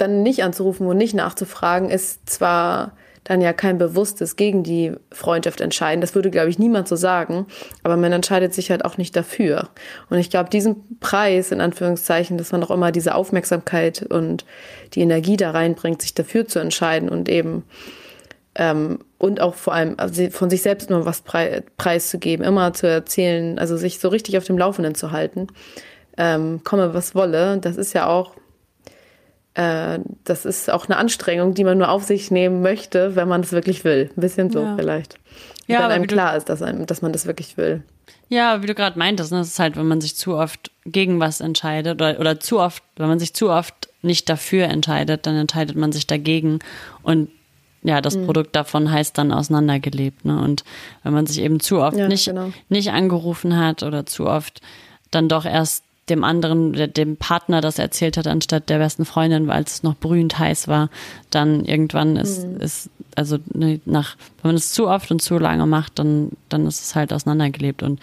S1: dann nicht anzurufen und nicht nachzufragen, ist zwar dann ja kein bewusstes gegen die Freundschaft entscheiden. Das würde, glaube ich, niemand so sagen. Aber man entscheidet sich halt auch nicht dafür. Und ich glaube, diesen Preis, in Anführungszeichen, dass man auch immer diese Aufmerksamkeit und die Energie da reinbringt, sich dafür zu entscheiden und eben ähm, und auch vor allem also von sich selbst nur was prei preiszugeben, immer zu erzählen, also sich so richtig auf dem Laufenden zu halten. Ähm, komme was wolle, das ist ja auch äh, das ist auch eine Anstrengung, die man nur auf sich nehmen möchte, wenn man es wirklich will. Ein bisschen so ja. vielleicht. Ja, wenn einem klar ist, dass, einem, dass man das wirklich will.
S2: Ja, wie du gerade meintest, ne, das ist halt, wenn man sich zu oft gegen was entscheidet oder, oder zu oft, wenn man sich zu oft nicht dafür entscheidet, dann entscheidet man sich dagegen und ja, das mhm. Produkt davon heißt dann auseinandergelebt. Ne? Und wenn man sich eben zu oft ja, nicht, genau. nicht angerufen hat oder zu oft dann doch erst dem anderen, dem Partner das erzählt hat, anstatt der besten Freundin, weil es noch brühend heiß war, dann irgendwann ist, mhm. ist also ne, nach, wenn man es zu oft und zu lange macht, dann, dann ist es halt auseinandergelebt und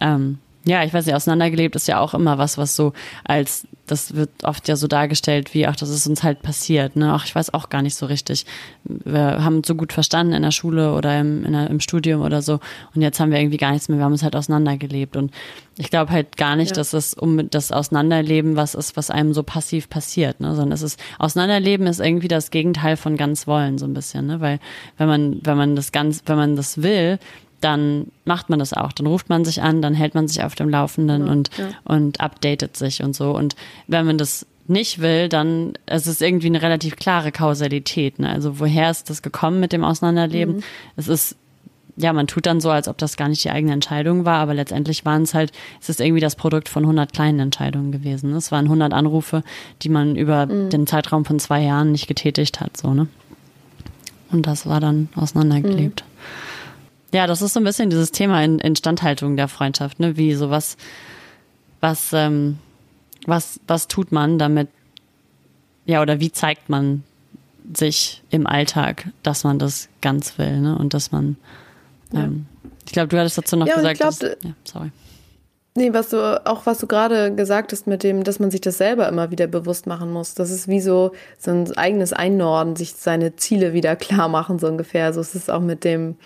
S2: ähm, ja, ich weiß nicht, auseinandergelebt ist ja auch immer was, was so als, das wird oft ja so dargestellt, wie, ach, das ist uns halt passiert, ne? Ach, ich weiß auch gar nicht so richtig. Wir haben uns so gut verstanden in der Schule oder im, der, im Studium oder so und jetzt haben wir irgendwie gar nichts mehr, wir haben uns halt auseinandergelebt und ich glaube halt gar nicht, ja. dass es um das Auseinanderleben was ist, was einem so passiv passiert, ne? Sondern es ist, Auseinanderleben ist irgendwie das Gegenteil von ganz wollen, so ein bisschen, ne? Weil wenn man, wenn man das ganz, wenn man das will, dann macht man das auch. Dann ruft man sich an, dann hält man sich auf dem Laufenden ja, und, ja. und updatet sich und so. Und wenn man das nicht will, dann es ist irgendwie eine relativ klare Kausalität. Ne? Also woher ist das gekommen mit dem Auseinanderleben? Mhm. Es ist ja, man tut dann so, als ob das gar nicht die eigene Entscheidung war, aber letztendlich waren es halt, es ist irgendwie das Produkt von 100 kleinen Entscheidungen gewesen. Ne? Es waren 100 Anrufe, die man über mhm. den Zeitraum von zwei Jahren nicht getätigt hat, so, ne? Und das war dann auseinandergelebt. Mhm. Ja, das ist so ein bisschen dieses Thema in Instandhaltung der Freundschaft, ne? Wie sowas, was, ähm, was, was tut man damit, ja, oder wie zeigt man sich im Alltag, dass man das ganz will, ne? Und dass man ähm, ich glaube, du hattest dazu noch ja, gesagt. Ich glaub, dass, ja, sorry.
S1: Nee, was du, auch was du gerade gesagt hast mit dem, dass man sich das selber immer wieder bewusst machen muss. Das ist wie so, so ein eigenes Einnorden, sich seine Ziele wieder klar machen, so ungefähr. So ist es auch mit dem,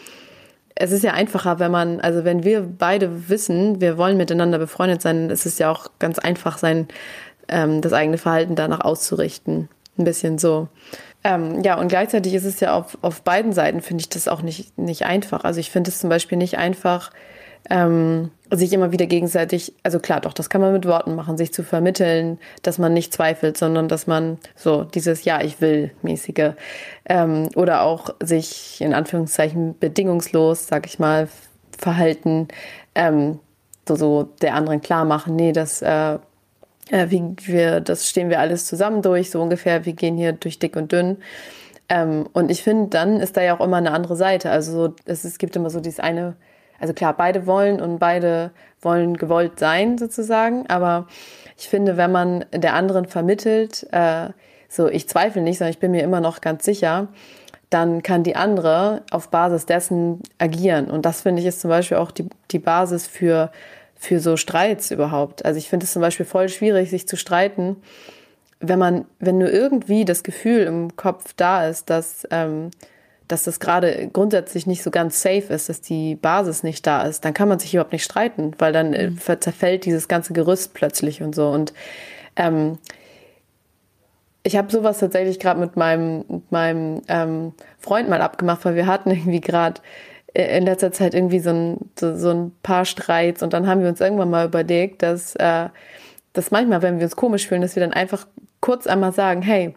S1: es ist ja einfacher, wenn man, also wenn wir beide wissen, wir wollen miteinander befreundet sein, ist es ja auch ganz einfach, sein, ähm, das eigene Verhalten danach auszurichten. Ein bisschen so. Ähm, ja, und gleichzeitig ist es ja auf, auf beiden Seiten, finde ich das auch nicht, nicht einfach. Also ich finde es zum Beispiel nicht einfach, ähm, sich immer wieder gegenseitig, also klar, doch, das kann man mit Worten machen, sich zu vermitteln, dass man nicht zweifelt, sondern dass man so dieses Ja, ich will mäßige ähm, oder auch sich in Anführungszeichen bedingungslos, sag ich mal, verhalten, ähm, so, so der anderen klar machen, nee, das äh, äh, wie wir, das stehen wir alles zusammen durch, so ungefähr, wir gehen hier durch dick und dünn. Ähm, und ich finde, dann ist da ja auch immer eine andere Seite. Also so, es, es gibt immer so dieses eine, also klar, beide wollen und beide wollen gewollt sein, sozusagen. Aber ich finde, wenn man der anderen vermittelt, äh, so ich zweifle nicht, sondern ich bin mir immer noch ganz sicher, dann kann die andere auf Basis dessen agieren. Und das finde ich ist zum Beispiel auch die, die Basis für für so Streits überhaupt. Also ich finde es zum Beispiel voll schwierig, sich zu streiten, wenn man, wenn nur irgendwie das Gefühl im Kopf da ist, dass, ähm, dass das gerade grundsätzlich nicht so ganz safe ist, dass die Basis nicht da ist, dann kann man sich überhaupt nicht streiten, weil dann äh, mhm. zerfällt dieses ganze Gerüst plötzlich und so. Und ähm, ich habe sowas tatsächlich gerade mit meinem, mit meinem ähm, Freund mal abgemacht, weil wir hatten irgendwie gerade in letzter Zeit irgendwie so ein, so, so, ein paar Streits und dann haben wir uns irgendwann mal überlegt, dass, äh, dass manchmal, wenn wir uns komisch fühlen, dass wir dann einfach kurz einmal sagen, hey,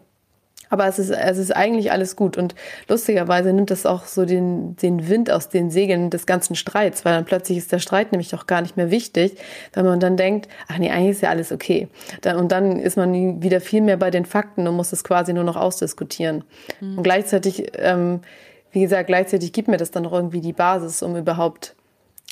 S1: aber es ist, es ist eigentlich alles gut. Und lustigerweise nimmt das auch so den, den Wind aus den Segeln des ganzen Streits, weil dann plötzlich ist der Streit nämlich auch gar nicht mehr wichtig, weil man dann denkt, ach nee, eigentlich ist ja alles okay. Dann, und dann ist man wieder viel mehr bei den Fakten und muss es quasi nur noch ausdiskutieren. Mhm. Und gleichzeitig ähm, wie gesagt, gleichzeitig gibt mir das dann noch irgendwie die Basis, um überhaupt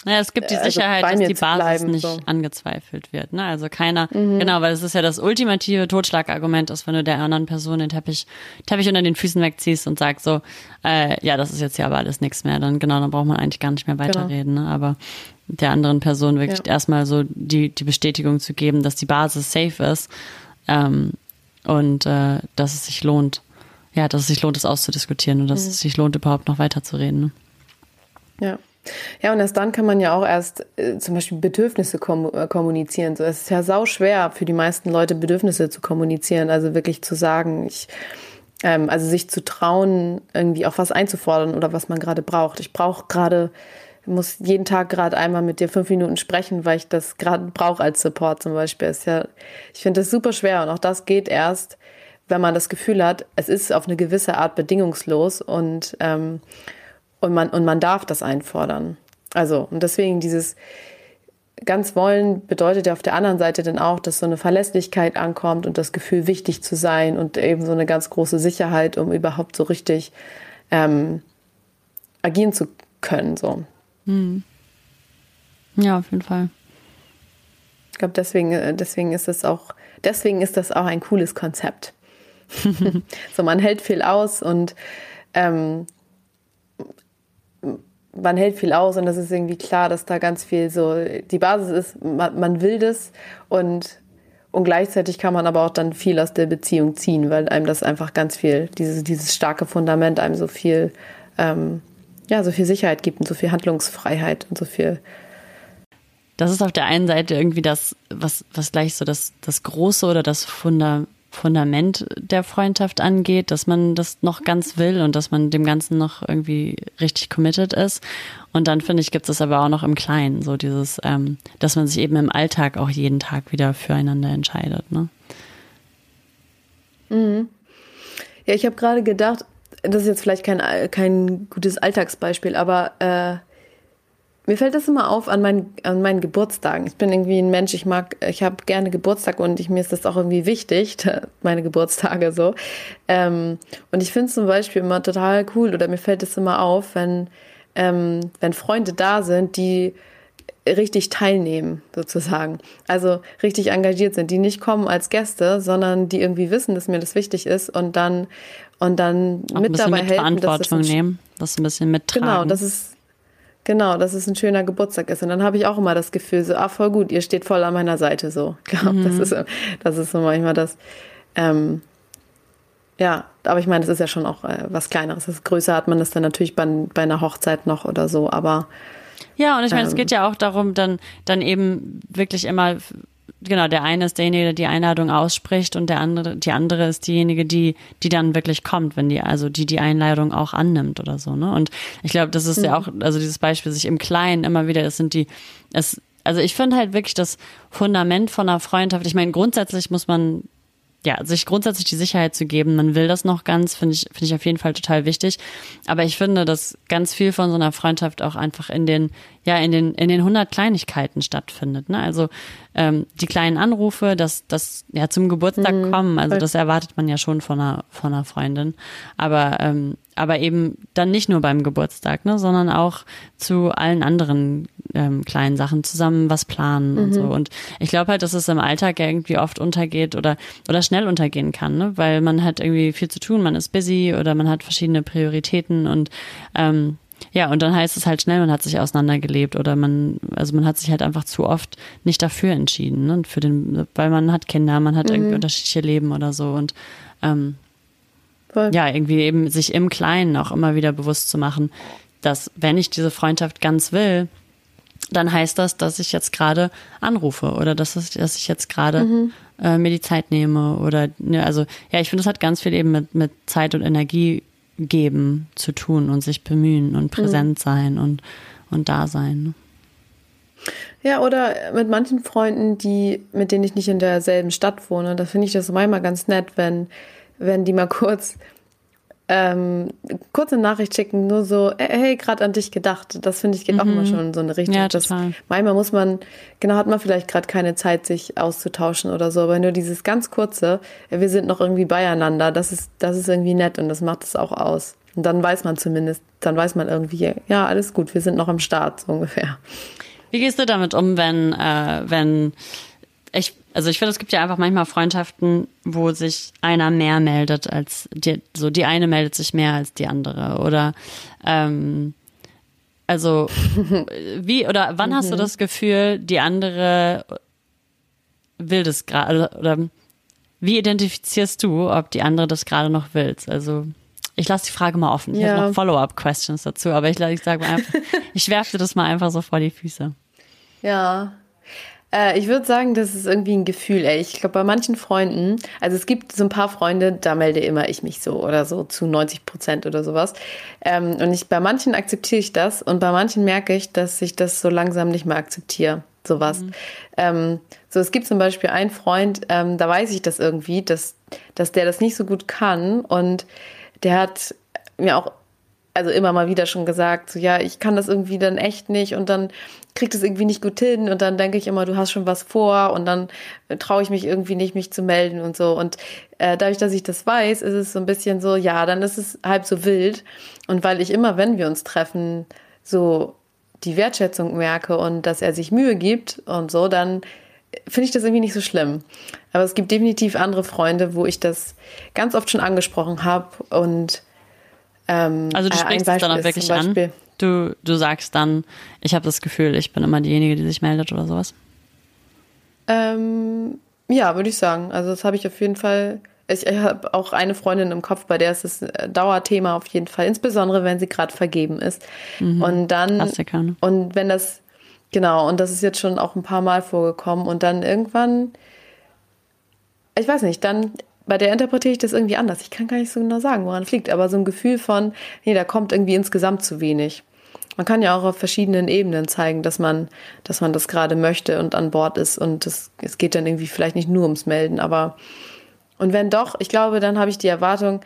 S2: ja, es gibt die also Sicherheit, also dass die Basis bleiben, nicht so. angezweifelt wird. Ne? Also keiner, mhm. genau, weil es ist ja das ultimative Totschlagargument, ist, wenn du der anderen Person den Teppich, Teppich unter den Füßen wegziehst und sagst so, äh, ja, das ist jetzt hier aber alles nichts mehr, dann genau, dann braucht man eigentlich gar nicht mehr genau. weiterreden. Genau. Ne? Aber der anderen Person wirklich ja. erstmal so die, die Bestätigung zu geben, dass die Basis safe ist ähm, und äh, dass es sich lohnt, ja, dass es sich lohnt, das auszudiskutieren und dass mhm. es sich lohnt, überhaupt noch weiterzureden. Ne?
S1: Ja. Ja, und erst dann kann man ja auch erst äh, zum Beispiel Bedürfnisse kom äh, kommunizieren. So, es ist ja sau schwer für die meisten Leute, Bedürfnisse zu kommunizieren. Also wirklich zu sagen, ich, ähm, also sich zu trauen, irgendwie auch was einzufordern oder was man gerade braucht. Ich brauche gerade, muss jeden Tag gerade einmal mit dir fünf Minuten sprechen, weil ich das gerade brauche als Support zum Beispiel. Ist ja, ich finde das super schwer und auch das geht erst, wenn man das Gefühl hat, es ist auf eine gewisse Art bedingungslos und, ähm, und, man, und man darf das einfordern. Also, und deswegen dieses ganz wollen bedeutet ja auf der anderen Seite dann auch, dass so eine Verlässlichkeit ankommt und das Gefühl, wichtig zu sein und eben so eine ganz große Sicherheit, um überhaupt so richtig ähm, agieren zu können. So. Hm.
S2: Ja, auf jeden Fall.
S1: Ich glaube, deswegen, äh, deswegen ist das auch, deswegen ist das auch ein cooles Konzept. so, man hält viel aus und ähm, man hält viel aus und das ist irgendwie klar, dass da ganz viel so die Basis ist, man, man will das und, und gleichzeitig kann man aber auch dann viel aus der Beziehung ziehen, weil einem das einfach ganz viel, dieses, dieses starke Fundament einem so viel, ähm, ja, so viel Sicherheit gibt und so viel Handlungsfreiheit und so viel.
S2: Das ist auf der einen Seite irgendwie das, was, was gleich so das, das Große oder das Fundament Fundament der Freundschaft angeht, dass man das noch ganz will und dass man dem Ganzen noch irgendwie richtig committed ist. Und dann finde ich, gibt es aber auch noch im Kleinen, so dieses, ähm, dass man sich eben im Alltag auch jeden Tag wieder füreinander entscheidet. Ne?
S1: Mhm. Ja, ich habe gerade gedacht, das ist jetzt vielleicht kein, kein gutes Alltagsbeispiel, aber äh, mir fällt das immer auf an, mein, an meinen Geburtstagen. Ich bin irgendwie ein Mensch, ich mag, ich habe gerne Geburtstag und ich, mir ist das auch irgendwie wichtig, meine Geburtstage so. Ähm, und ich finde es zum Beispiel immer total cool oder mir fällt es immer auf, wenn, ähm, wenn Freunde da sind, die richtig teilnehmen, sozusagen. Also richtig engagiert sind, die nicht kommen als Gäste, sondern die irgendwie wissen, dass mir das wichtig ist und dann und dann
S2: auch mit dabei helfen, Verantwortung das nehmen, das ein bisschen mittragen.
S1: Genau, das ist Genau, dass es ein schöner Geburtstag ist. Und dann habe ich auch immer das Gefühl, so, ah, voll gut, ihr steht voll an meiner Seite so. Ich glaube, mhm. das, ist, das ist so manchmal das. Ähm, ja, aber ich meine, das ist ja schon auch äh, was Kleineres. Das größer hat man das dann natürlich bei, bei einer Hochzeit noch oder so, aber.
S2: Ja, und ich meine, ähm, es geht ja auch darum, dann, dann eben wirklich immer genau, der eine ist derjenige, der die Einladung ausspricht und der andere, die andere ist diejenige, die, die dann wirklich kommt, wenn die, also die die Einladung auch annimmt oder so, ne? Und ich glaube, das ist mhm. ja auch, also dieses Beispiel sich im Kleinen immer wieder, das sind die, es, also ich finde halt wirklich das Fundament von einer Freundschaft, ich meine, grundsätzlich muss man ja, sich grundsätzlich die Sicherheit zu geben, man will das noch ganz, finde ich, finde ich auf jeden Fall total wichtig. Aber ich finde, dass ganz viel von so einer Freundschaft auch einfach in den, ja, in den, in den 100 Kleinigkeiten stattfindet. Ne? Also ähm, die kleinen Anrufe, dass das ja zum Geburtstag mhm. kommen, also das erwartet man ja schon von einer, von einer Freundin. Aber ähm, aber eben dann nicht nur beim Geburtstag, ne, sondern auch zu allen anderen ähm, kleinen Sachen zusammen was planen mhm. und so. Und ich glaube halt, dass es im Alltag irgendwie oft untergeht oder oder schnell untergehen kann, ne, weil man hat irgendwie viel zu tun, man ist busy oder man hat verschiedene Prioritäten und ähm, ja, und dann heißt es halt schnell, man hat sich auseinandergelebt oder man, also man hat sich halt einfach zu oft nicht dafür entschieden, ne? Für den, weil man hat Kinder, man hat mhm. irgendwie unterschiedliche Leben oder so und ähm, Voll. ja, irgendwie eben sich im Kleinen auch immer wieder bewusst zu machen, dass wenn ich diese Freundschaft ganz will, dann heißt das, dass ich jetzt gerade anrufe oder dass, es, dass ich jetzt gerade mhm. äh, mir die Zeit nehme oder ne, also ja, ich finde, das hat ganz viel eben mit, mit Zeit und Energie geben zu tun und sich bemühen und präsent mhm. sein und, und da sein.
S1: Ja, oder mit manchen Freunden, die, mit denen ich nicht in derselben Stadt wohne, da finde ich das manchmal ganz nett, wenn wenn die mal kurz ähm, kurze Nachricht schicken, nur so, hey, gerade an dich gedacht. Das finde ich geht mhm. auch immer schon in so eine Richtung. Ja, total. Das, manchmal muss man, genau, hat man vielleicht gerade keine Zeit, sich auszutauschen oder so, aber nur dieses ganz kurze, wir sind noch irgendwie beieinander, das ist, das ist irgendwie nett und das macht es auch aus. Und dann weiß man zumindest, dann weiß man irgendwie, ja, alles gut, wir sind noch am Start, so ungefähr.
S2: Wie gehst du damit um, wenn, äh, wenn ich also ich finde, es gibt ja einfach manchmal Freundschaften, wo sich einer mehr meldet als die, so die eine meldet sich mehr als die andere. Oder ähm, also wie oder wann hast du mhm. das Gefühl, die andere will das gerade oder wie identifizierst du, ob die andere das gerade noch will? Also ich lasse die Frage mal offen. Ich ja. habe noch Follow-up-Questions dazu, aber ich, ich sage mal einfach, ich werfe dir das mal einfach so vor die Füße.
S1: Ja, äh, ich würde sagen, das ist irgendwie ein Gefühl, ey. Ich glaube, bei manchen Freunden, also es gibt so ein paar Freunde, da melde immer ich mich so oder so zu 90 Prozent oder sowas. Ähm, und ich, bei manchen akzeptiere ich das und bei manchen merke ich, dass ich das so langsam nicht mehr akzeptiere. Sowas. Mhm. Ähm, so, es gibt zum Beispiel einen Freund, ähm, da weiß ich das irgendwie, dass, dass der das nicht so gut kann und der hat mir auch also immer mal wieder schon gesagt, so ja, ich kann das irgendwie dann echt nicht und dann kriegt es irgendwie nicht gut hin und dann denke ich immer, du hast schon was vor und dann traue ich mich irgendwie nicht, mich zu melden und so. Und äh, dadurch, dass ich das weiß, ist es so ein bisschen so, ja, dann ist es halb so wild. Und weil ich immer, wenn wir uns treffen, so die Wertschätzung merke und dass er sich Mühe gibt und so, dann finde ich das irgendwie nicht so schlimm. Aber es gibt definitiv andere Freunde, wo ich das ganz oft schon angesprochen habe und
S2: ähm, also du äh, sprichst es dann auch wirklich an. Du, du sagst dann, ich habe das Gefühl, ich bin immer diejenige, die sich meldet oder sowas.
S1: Ähm, ja, würde ich sagen. Also das habe ich auf jeden Fall. Ich, ich habe auch eine Freundin im Kopf, bei der ist es ein Dauerthema auf jeden Fall, insbesondere wenn sie gerade vergeben ist. Mhm. Und dann Klassiker, ne? und wenn das genau und das ist jetzt schon auch ein paar Mal vorgekommen und dann irgendwann, ich weiß nicht, dann bei der interpretiere ich das irgendwie anders. Ich kann gar nicht so genau sagen, woran es liegt, aber so ein Gefühl von, nee, da kommt irgendwie insgesamt zu wenig. Man kann ja auch auf verschiedenen Ebenen zeigen, dass man, dass man das gerade möchte und an Bord ist und das, es geht dann irgendwie vielleicht nicht nur ums Melden, aber und wenn doch, ich glaube, dann habe ich die Erwartung,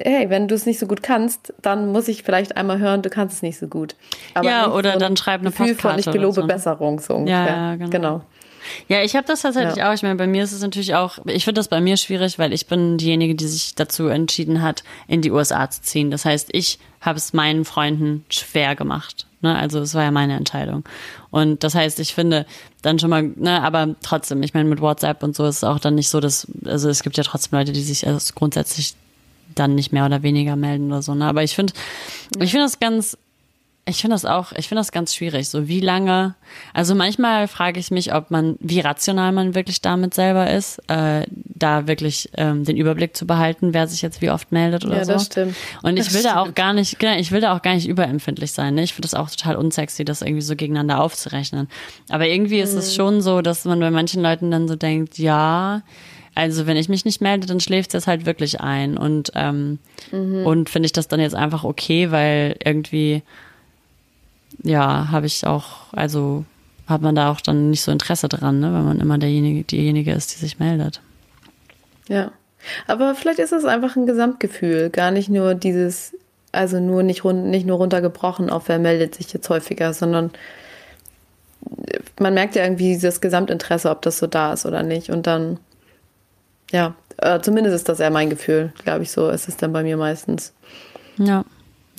S1: hey, wenn du es nicht so gut kannst, dann muss ich vielleicht einmal hören, du kannst es nicht so gut.
S2: Aber ja, oder so dann schreib eine Gefühl Postkarte
S1: von ich gelobe so. Besserung so ungefähr. Ja, genau. genau.
S2: Ja, ich habe das tatsächlich ja. auch. Ich meine, bei mir ist es natürlich auch, ich finde das bei mir schwierig, weil ich bin diejenige, die sich dazu entschieden hat, in die USA zu ziehen. Das heißt, ich habe es meinen Freunden schwer gemacht. Ne? Also es war ja meine Entscheidung. Und das heißt, ich finde dann schon mal, ne, aber trotzdem, ich meine, mit WhatsApp und so ist es auch dann nicht so, dass, also es gibt ja trotzdem Leute, die sich also grundsätzlich dann nicht mehr oder weniger melden oder so. Ne? Aber ich finde, ich finde das ganz ich finde das auch, ich finde das ganz schwierig. So wie lange, also manchmal frage ich mich, ob man, wie rational man wirklich damit selber ist, äh, da wirklich ähm, den Überblick zu behalten, wer sich jetzt wie oft meldet oder ja, so. Ja, das stimmt. Und ich das will stimmt. da auch gar nicht, genau, ich will da auch gar nicht überempfindlich sein. Ne? Ich finde das auch total unsexy, das irgendwie so gegeneinander aufzurechnen. Aber irgendwie ist es mhm. schon so, dass man bei manchen Leuten dann so denkt, ja, also wenn ich mich nicht melde, dann schläft es halt wirklich ein. Und, ähm, mhm. und finde ich das dann jetzt einfach okay, weil irgendwie ja, habe ich auch, also hat man da auch dann nicht so Interesse dran, ne, wenn man immer derjenige, diejenige ist, die sich meldet.
S1: Ja. Aber vielleicht ist es einfach ein Gesamtgefühl, gar nicht nur dieses, also nur nicht, nicht nur runtergebrochen auf wer meldet sich jetzt häufiger, sondern man merkt ja irgendwie dieses Gesamtinteresse, ob das so da ist oder nicht. Und dann, ja, äh, zumindest ist das eher mein Gefühl, glaube ich, so ist es dann bei mir meistens.
S2: Ja.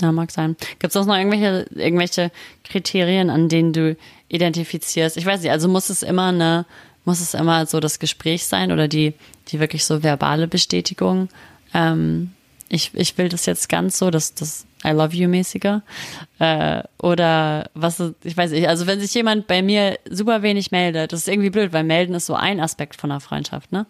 S2: Ja, mag sein. Gibt es auch noch irgendwelche, irgendwelche Kriterien, an denen du identifizierst? Ich weiß nicht, also muss es immer eine, muss es immer so das Gespräch sein oder die, die wirklich so verbale Bestätigung? Ähm, ich, ich will das jetzt ganz so, dass das I love you mäßiger. Äh, oder was, ich weiß nicht, also wenn sich jemand bei mir super wenig meldet, das ist irgendwie blöd, weil melden ist so ein Aspekt von einer Freundschaft, ne?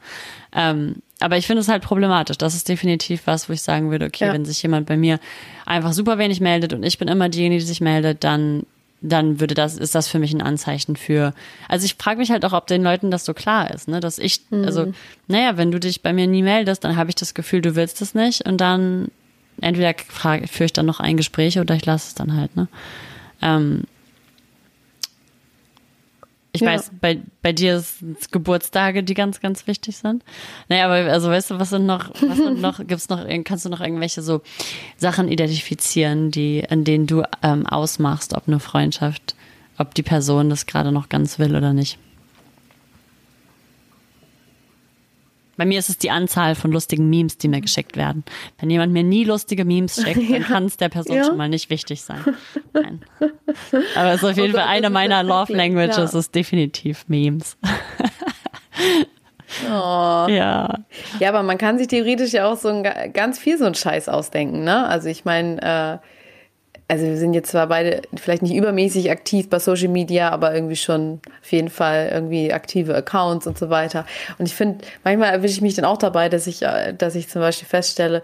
S2: Ähm, aber ich finde es halt problematisch. Das ist definitiv was, wo ich sagen würde, okay, ja. wenn sich jemand bei mir einfach super wenig meldet und ich bin immer diejenige, die sich meldet, dann dann würde das, ist das für mich ein Anzeichen für. Also ich frage mich halt auch, ob den Leuten das so klar ist, ne? Dass ich, mhm. also, naja, wenn du dich bei mir nie meldest, dann habe ich das Gefühl, du willst es nicht und dann entweder frage, führe ich dann noch ein Gespräch oder ich lasse es dann halt, ne? Ähm, ich ja. weiß, bei, bei dir sind es Geburtstage, die ganz, ganz wichtig sind. Naja, aber also weißt du, was sind noch, was sind noch, gibt's noch, kannst du noch irgendwelche so Sachen identifizieren, die, an denen du ähm, ausmachst, ob eine Freundschaft, ob die Person das gerade noch ganz will oder nicht? Bei mir ist es die Anzahl von lustigen Memes, die mir geschickt werden. Wenn jemand mir nie lustige Memes schickt, dann kann es der Person ja. schon mal nicht wichtig sein. Nein. Aber es ist auf jeden Fall eine meiner Love Languages, ja. ist definitiv Memes.
S1: Oh. Ja. Ja, aber man kann sich theoretisch ja auch so ein, ganz viel so einen Scheiß ausdenken, ne? Also ich meine, äh, also wir sind jetzt zwar beide vielleicht nicht übermäßig aktiv bei Social Media, aber irgendwie schon auf jeden Fall irgendwie aktive Accounts und so weiter. Und ich finde, manchmal erwische ich mich dann auch dabei, dass ich, äh, dass ich zum Beispiel feststelle,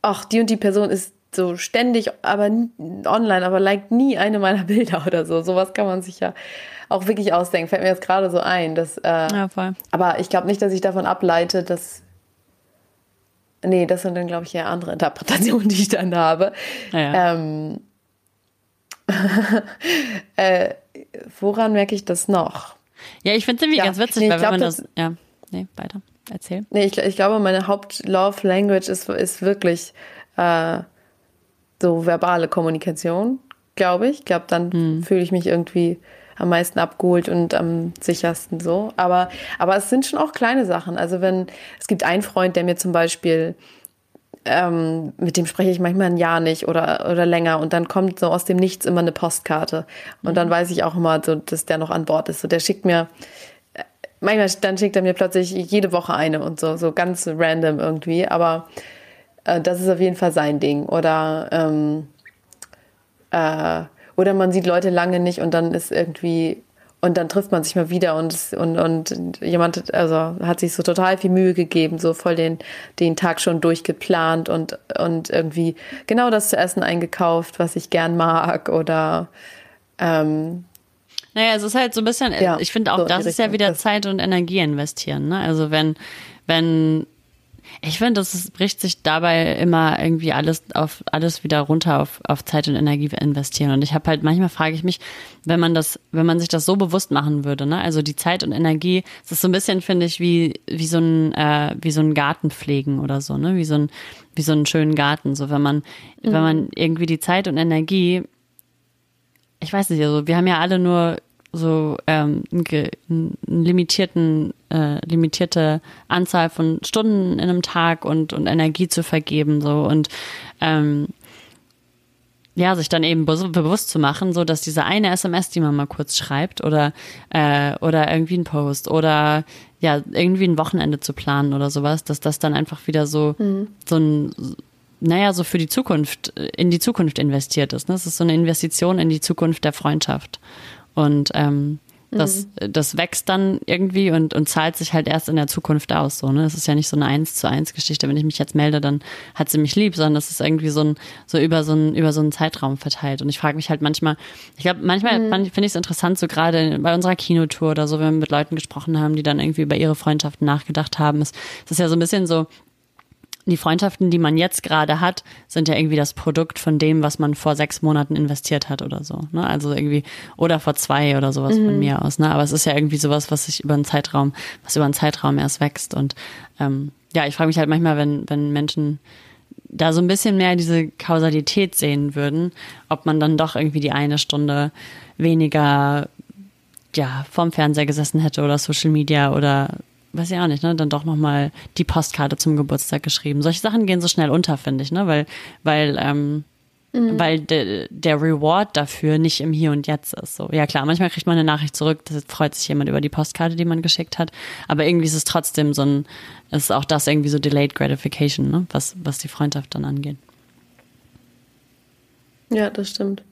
S1: ach, die und die Person ist so ständig, aber online, aber liked nie eine meiner Bilder oder so. Sowas kann man sich ja auch wirklich ausdenken. Fällt mir jetzt gerade so ein. Dass, äh, ja, voll. Aber ich glaube nicht, dass ich davon ableite, dass Nee, das sind dann, glaube ich, eher andere Interpretationen, die ich dann habe. Ah, ja. Ähm, äh, woran merke ich das noch?
S2: Ja, ich finde es irgendwie ja, ganz witzig, nee, weil glaub, wenn man das, das. Ja, nee, weiter. Erzähl.
S1: Nee, ich, ich glaube, meine Haupt-Love-Language ist, ist wirklich äh, so verbale Kommunikation, glaube ich. Ich glaube, dann hm. fühle ich mich irgendwie am meisten abgeholt und am sichersten so. Aber, aber es sind schon auch kleine Sachen. Also wenn, es gibt einen Freund, der mir zum Beispiel, ähm, mit dem spreche ich manchmal ein Jahr nicht oder, oder länger und dann kommt so aus dem Nichts immer eine Postkarte. Und dann weiß ich auch immer, so, dass der noch an Bord ist. So, der schickt mir, manchmal dann schickt er mir plötzlich jede Woche eine und so, so ganz random irgendwie. Aber äh, das ist auf jeden Fall sein Ding. Oder ähm, äh, oder man sieht Leute lange nicht und dann ist irgendwie, und dann trifft man sich mal wieder und, und, und jemand also hat sich so total viel Mühe gegeben, so voll den, den Tag schon durchgeplant und, und irgendwie genau das zu essen eingekauft, was ich gern mag oder ähm,
S2: naja, es ist halt so ein bisschen, ja, ich finde auch, so das ist ja wieder Zeit und Energie investieren. Ne? Also wenn, wenn Ich finde, es bricht sich dabei immer irgendwie alles auf alles wieder runter auf, auf Zeit und Energie investieren. Und ich habe halt manchmal frage ich mich, wenn man das, wenn man sich das so bewusst machen würde, ne? Also die Zeit und Energie, es ist so ein bisschen, finde ich, wie, wie so ein, äh, wie so ein Garten pflegen oder so, ne? Wie so ein, wie so einen schönen Garten. So, wenn man, mhm. wenn man irgendwie die Zeit und Energie, ich weiß nicht, also wir haben ja alle nur so ähm, einen limitierten, äh, limitierte Anzahl von Stunden in einem Tag und, und Energie zu vergeben. So und ähm, ja, sich dann eben be bewusst zu machen, so dass diese eine SMS, die man mal kurz schreibt oder äh, oder irgendwie ein Post oder ja irgendwie ein Wochenende zu planen oder sowas, dass das dann einfach wieder so mhm. so ein naja, so für die Zukunft, in die Zukunft investiert ist. Ne? Das ist so eine Investition in die Zukunft der Freundschaft. Und ähm, das, mhm. das wächst dann irgendwie und, und zahlt sich halt erst in der Zukunft aus. So, ne? Es ist ja nicht so eine eins zu eins Geschichte. Wenn ich mich jetzt melde, dann hat sie mich lieb, sondern das ist irgendwie so ein, so über so ein, über so einen Zeitraum verteilt. Und ich frage mich halt manchmal, ich glaube, manchmal mhm. finde ich es interessant, so gerade bei unserer Kinotour oder so, wenn wir mit Leuten gesprochen haben, die dann irgendwie über ihre Freundschaften nachgedacht haben. Es, es ist ja so ein bisschen so, die Freundschaften, die man jetzt gerade hat, sind ja irgendwie das Produkt von dem, was man vor sechs Monaten investiert hat oder so. Ne? Also irgendwie, oder vor zwei oder sowas mhm. von mir aus. Ne? Aber es ist ja irgendwie sowas, was sich über einen Zeitraum, was über einen Zeitraum erst wächst. Und ähm, ja, ich frage mich halt manchmal, wenn, wenn Menschen da so ein bisschen mehr diese Kausalität sehen würden, ob man dann doch irgendwie die eine Stunde weniger ja, vorm Fernseher gesessen hätte oder Social Media oder weiß ich auch nicht, ne, dann doch nochmal die Postkarte zum Geburtstag geschrieben. Solche Sachen gehen so schnell unter, finde ich, ne, weil, weil, ähm, mhm. weil de, der Reward dafür nicht im Hier und Jetzt ist. So, ja klar, manchmal kriegt man eine Nachricht zurück, da freut sich jemand über die Postkarte, die man geschickt hat, aber irgendwie ist es trotzdem so ein, ist auch das irgendwie so delayed gratification, ne, was, was die Freundschaft dann angeht.
S1: Ja, das stimmt.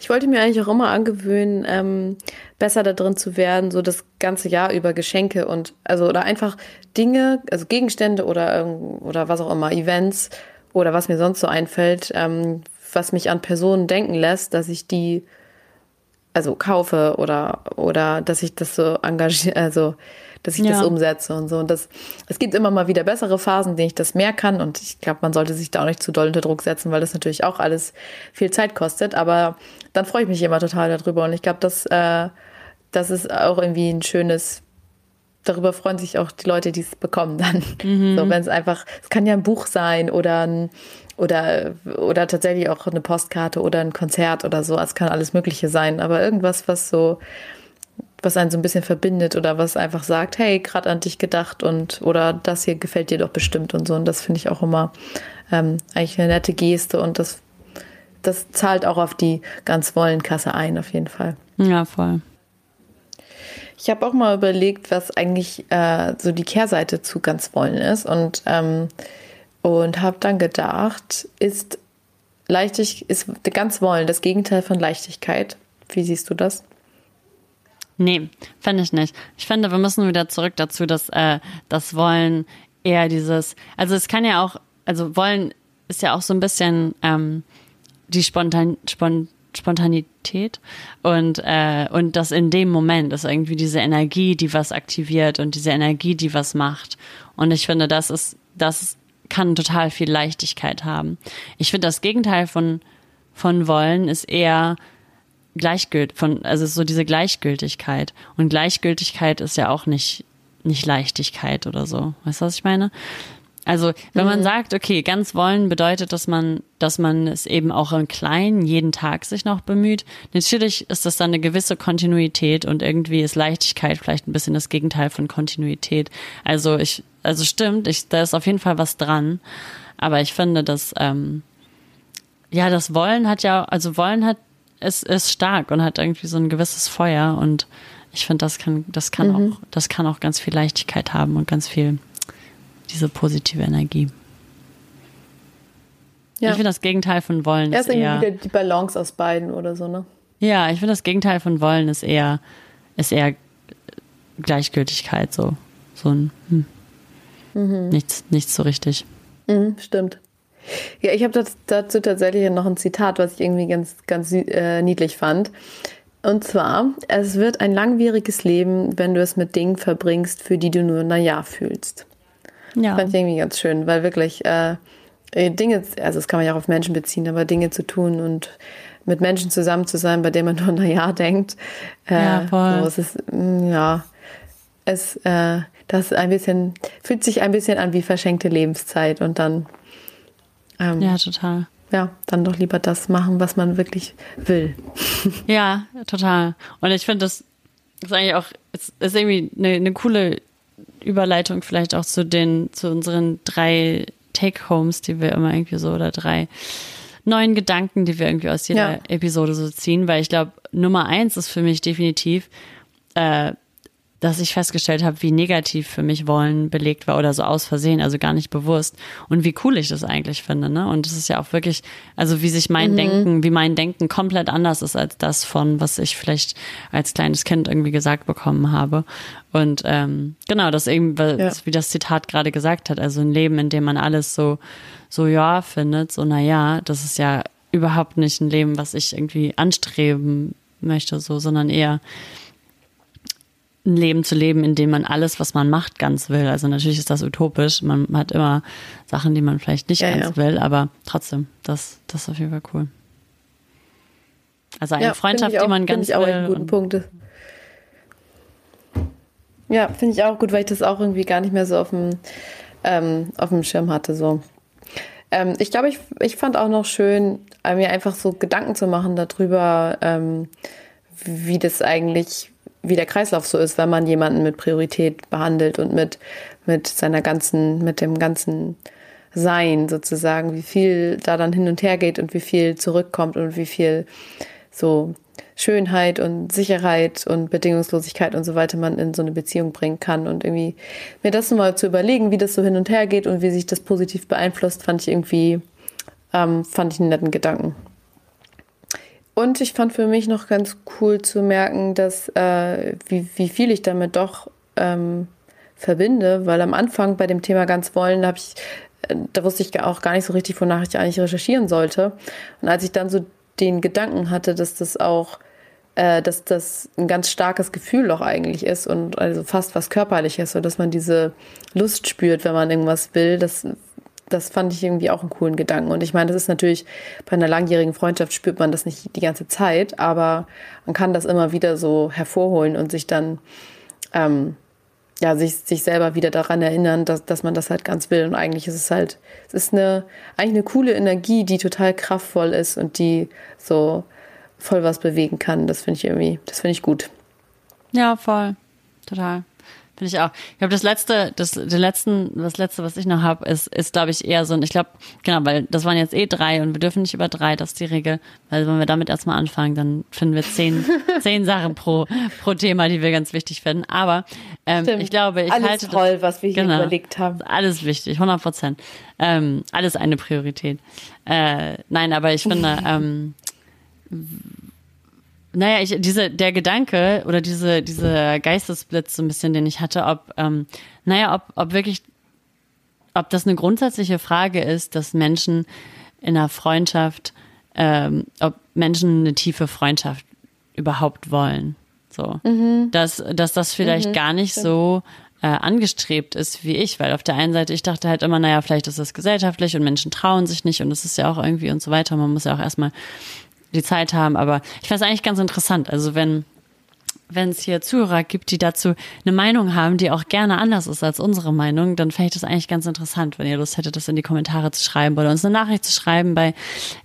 S1: Ich wollte mir eigentlich auch immer angewöhnen, ähm, besser da drin zu werden, so das ganze Jahr über Geschenke und also oder einfach Dinge, also Gegenstände oder oder was auch immer, Events oder was mir sonst so einfällt, ähm, was mich an Personen denken lässt, dass ich die also kaufe oder oder dass ich das so engagiere, also dass ich ja. das umsetze und so. Und das, es gibt immer mal wieder bessere Phasen, denen ich das mehr kann. Und ich glaube, man sollte sich da auch nicht zu doll unter Druck setzen, weil das natürlich auch alles viel Zeit kostet. Aber dann freue ich mich immer total darüber. Und ich glaube, das, äh, das ist auch irgendwie ein schönes darüber freuen sich auch die Leute, die es bekommen dann. Mhm. So, wenn es einfach, es kann ja ein Buch sein oder ein, oder, oder tatsächlich auch eine Postkarte oder ein Konzert oder so. Es kann alles Mögliche sein, aber irgendwas, was so, was einen so ein bisschen verbindet oder was einfach sagt, hey, gerade an dich gedacht und oder das hier gefällt dir doch bestimmt und so. Und das finde ich auch immer ähm, eigentlich eine nette Geste und das, das zahlt auch auf die ganz Wollenkasse ein, auf jeden Fall.
S2: Ja, voll.
S1: Ich habe auch mal überlegt, was eigentlich äh, so die Kehrseite zu ganz Wollen ist und, ähm, und habe dann gedacht, ist Leichtig ist ganz Wollen das Gegenteil von Leichtigkeit. Wie siehst du das?
S2: Nee, fände ich nicht. Ich finde, wir müssen wieder zurück dazu, dass äh, das Wollen eher dieses, also es kann ja auch, also Wollen ist ja auch so ein bisschen ähm, die Spontan, Spont, Spontanität und, äh, und das in dem Moment ist irgendwie diese Energie, die was aktiviert und diese Energie, die was macht. Und ich finde, das ist, das kann total viel Leichtigkeit haben. Ich finde, das Gegenteil von, von Wollen ist eher Gleichgült von, also so diese Gleichgültigkeit. Und Gleichgültigkeit ist ja auch nicht, nicht Leichtigkeit oder so. Weißt du, was ich meine? Also, wenn man mhm. sagt, okay, ganz wollen bedeutet, dass man, dass man es eben auch im Kleinen jeden Tag sich noch bemüht. Natürlich ist das dann eine gewisse Kontinuität und irgendwie ist Leichtigkeit vielleicht ein bisschen das Gegenteil von Kontinuität. Also ich, also stimmt, ich, da ist auf jeden Fall was dran. Aber ich finde, dass, ähm, ja, das Wollen hat ja, also Wollen hat ist, ist stark und hat irgendwie so ein gewisses Feuer und ich finde, das kann, das kann mhm. auch, das kann auch ganz viel Leichtigkeit haben und ganz viel diese positive Energie. Ja. Ich finde das Gegenteil von wollen
S1: ja, ist eher wieder die Balance aus beiden oder so, ne?
S2: Ja, ich finde das Gegenteil von wollen ist eher ist eher Gleichgültigkeit so so ein hm. mhm. nichts nichts so richtig.
S1: Mhm, stimmt. Ja, ich habe dazu tatsächlich noch ein Zitat, was ich irgendwie ganz, ganz äh, niedlich fand. Und zwar, es wird ein langwieriges Leben, wenn du es mit Dingen verbringst, für die du nur na ja fühlst. Ja. Fand ich irgendwie ganz schön, weil wirklich äh, Dinge, also das kann man ja auch auf Menschen beziehen, aber Dinge zu tun und mit Menschen zusammen zu sein, bei denen man nur, na ja, denkt. Äh, ja, voll. So, es ist, mm, ja, es, äh, das ein bisschen, fühlt sich ein bisschen an wie verschenkte Lebenszeit und dann.
S2: Ähm, ja, total.
S1: Ja, dann doch lieber das machen, was man wirklich will.
S2: Ja, total. Und ich finde, das ist eigentlich auch, ist, ist irgendwie eine, eine coole Überleitung vielleicht auch zu den, zu unseren drei Take-Homes, die wir immer irgendwie so, oder drei neuen Gedanken, die wir irgendwie aus jeder ja. Episode so ziehen, weil ich glaube, Nummer eins ist für mich definitiv, äh, dass ich festgestellt habe, wie negativ für mich Wollen belegt war oder so aus Versehen, also gar nicht bewusst und wie cool ich das eigentlich finde, ne? Und es ist ja auch wirklich, also wie sich mein mhm. Denken, wie mein Denken komplett anders ist als das von, was ich vielleicht als kleines Kind irgendwie gesagt bekommen habe. Und ähm, genau, das eben, ja. wie das Zitat gerade gesagt hat, also ein Leben, in dem man alles so, so ja findet, so na ja, das ist ja überhaupt nicht ein Leben, was ich irgendwie anstreben möchte, so, sondern eher ein Leben zu leben, in dem man alles, was man macht, ganz will. Also natürlich ist das utopisch. Man hat immer Sachen, die man vielleicht nicht ja, ganz ja. will, aber trotzdem, das, das ist auf jeden Fall cool. Also eine ja, Freundschaft, auch, die man ganz
S1: ich auch
S2: will.
S1: Einen guten Punkt. Ja, finde ich auch gut, weil ich das auch irgendwie gar nicht mehr so auf dem, ähm, auf dem Schirm hatte. So. Ähm, ich glaube, ich, ich fand auch noch schön, mir einfach so Gedanken zu machen darüber, ähm, wie das eigentlich wie der Kreislauf so ist, wenn man jemanden mit Priorität behandelt und mit, mit seiner ganzen, mit dem ganzen Sein sozusagen, wie viel da dann hin und her geht und wie viel zurückkommt und wie viel so Schönheit und Sicherheit und Bedingungslosigkeit und so weiter man in so eine Beziehung bringen kann. Und irgendwie mir das mal zu überlegen, wie das so hin und her geht und wie sich das positiv beeinflusst, fand ich irgendwie, ähm, fand ich einen netten Gedanken. Und ich fand für mich noch ganz cool zu merken, dass äh, wie, wie viel ich damit doch ähm, verbinde, weil am Anfang bei dem Thema ganz wollen, habe ich, äh, da wusste ich auch gar nicht so richtig, wonach ich eigentlich recherchieren sollte. Und als ich dann so den Gedanken hatte, dass das auch, äh, dass das ein ganz starkes Gefühl doch eigentlich ist und also fast was körperliches, so dass man diese Lust spürt, wenn man irgendwas will, das das fand ich irgendwie auch einen coolen Gedanken. Und ich meine, das ist natürlich bei einer langjährigen Freundschaft spürt man das nicht die ganze Zeit, aber man kann das immer wieder so hervorholen und sich dann, ähm, ja, sich, sich selber wieder daran erinnern, dass, dass man das halt ganz will. Und eigentlich ist es halt, es ist eine, eigentlich eine coole Energie, die total kraftvoll ist und die so voll was bewegen kann. Das finde ich irgendwie, das finde ich gut.
S2: Ja, voll. Total. Finde ich auch. Ich glaube, das letzte, das, den letzten, das letzte, was ich noch habe, ist, ist glaube ich eher so ein, ich glaube, genau, weil das waren jetzt eh drei und wir dürfen nicht über drei, das ist die Regel. Weil wenn wir damit erstmal anfangen, dann finden wir zehn, zehn Sachen pro, pro Thema, die wir ganz wichtig finden. Aber ähm, ich glaube, ich
S1: alles
S2: halte
S1: toll, das, was wir hier genau, überlegt haben.
S2: Alles wichtig, 100 Prozent. Ähm, alles eine Priorität. Äh, nein, aber ich finde, ähm, naja, ich, diese, der Gedanke oder diese, diese Geistesblitz so ein bisschen, den ich hatte, ob, ähm, naja, ob, ob wirklich, ob das eine grundsätzliche Frage ist, dass Menschen in einer Freundschaft, ähm, ob Menschen eine tiefe Freundschaft überhaupt wollen. So. Mhm. Dass, dass das vielleicht mhm, gar nicht so äh, angestrebt ist wie ich, weil auf der einen Seite, ich dachte halt immer, naja, vielleicht ist das gesellschaftlich und Menschen trauen sich nicht und es ist ja auch irgendwie und so weiter. Man muss ja auch erstmal die Zeit haben. Aber ich fand es eigentlich ganz interessant. Also wenn wenn es hier Zuhörer gibt, die dazu eine Meinung haben, die auch gerne anders ist als unsere Meinung, dann fände ich das eigentlich ganz interessant, wenn ihr Lust hättet, das in die Kommentare zu schreiben oder uns eine Nachricht zu schreiben bei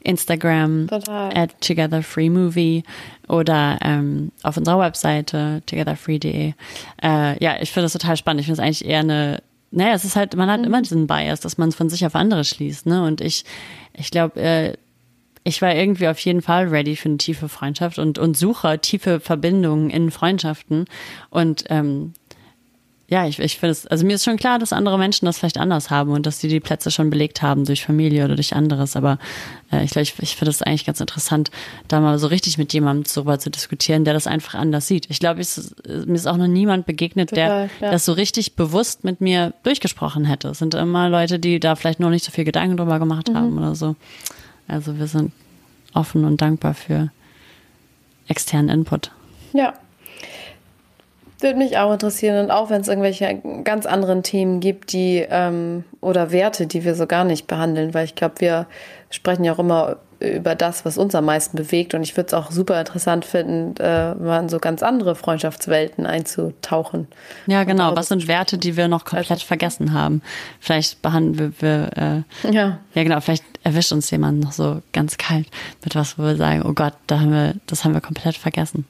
S2: Instagram Total. at togetherfreemovie oder ähm, auf unserer Webseite togetherfree.de. Äh, ja, ich finde das total spannend. Ich finde es eigentlich eher eine naja, es ist halt, man hat mhm. immer diesen Bias, dass man es von sich auf andere schließt, ne? Und ich, ich glaube, äh, ich war irgendwie auf jeden Fall ready für eine tiefe Freundschaft und, und suche tiefe Verbindungen in Freundschaften. Und ähm, ja, ich, ich finde es, also mir ist schon klar, dass andere Menschen das vielleicht anders haben und dass sie die Plätze schon belegt haben durch Familie oder durch anderes. Aber äh, ich glaube, ich, ich finde es eigentlich ganz interessant, da mal so richtig mit jemandem darüber zu diskutieren, der das einfach anders sieht. Ich glaube, mir ist auch noch niemand begegnet, Total, der ja. das so richtig bewusst mit mir durchgesprochen hätte. Es sind immer Leute, die da vielleicht noch nicht so viel Gedanken drüber gemacht mhm. haben oder so. Also wir sind offen und dankbar für externen Input.
S1: Ja. Würde mich auch interessieren und auch wenn es irgendwelche ganz anderen Themen gibt, die ähm, oder Werte, die wir so gar nicht behandeln, weil ich glaube, wir sprechen ja auch immer über das, was uns am meisten bewegt und ich würde es auch super interessant finden, äh, mal in so ganz andere Freundschaftswelten einzutauchen.
S2: Ja, genau. Was sind Werte, die wir noch komplett vergessen haben? Vielleicht behandeln wir, wir äh, ja. ja genau, vielleicht erwischt uns jemand noch so ganz kalt mit was, wo wir sagen, oh Gott, da haben wir, das haben wir komplett vergessen.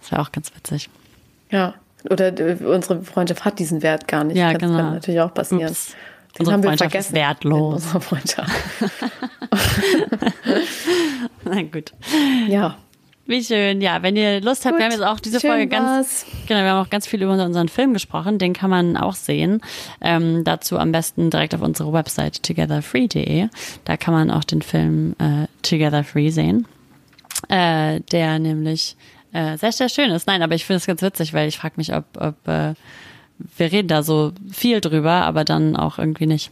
S2: Das wäre auch ganz witzig.
S1: Ja, oder unsere Freundschaft hat diesen Wert gar nicht.
S2: Ja, das genau.
S1: kann natürlich auch passieren.
S2: Ups. Den unsere haben wir Freundschaft vergessen. ist wertlos.
S1: Unsere Freundschaft.
S2: Na gut.
S1: Ja.
S2: Wie schön. Ja, wenn ihr Lust habt, Gut, wir haben jetzt auch diese Folge ganz, war's. genau, wir haben auch ganz viel über unseren Film gesprochen. Den kann man auch sehen. Ähm, dazu am besten direkt auf unsere Website togetherfree.de. Da kann man auch den Film äh, Together Free sehen. Äh, der nämlich äh, sehr, sehr schön ist. Nein, aber ich finde es ganz witzig, weil ich frage mich, ob, ob äh, wir reden da so viel drüber, aber dann auch irgendwie nicht.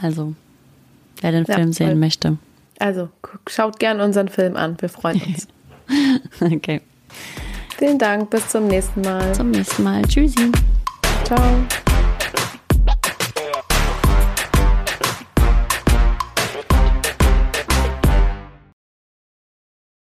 S2: Also, wer den ja, Film sehen voll. möchte.
S1: Also, schaut gern unseren Film an. Wir freuen uns.
S2: okay.
S1: Vielen Dank. Bis zum nächsten Mal.
S2: Zum nächsten Mal. Tschüssi.
S1: Ciao.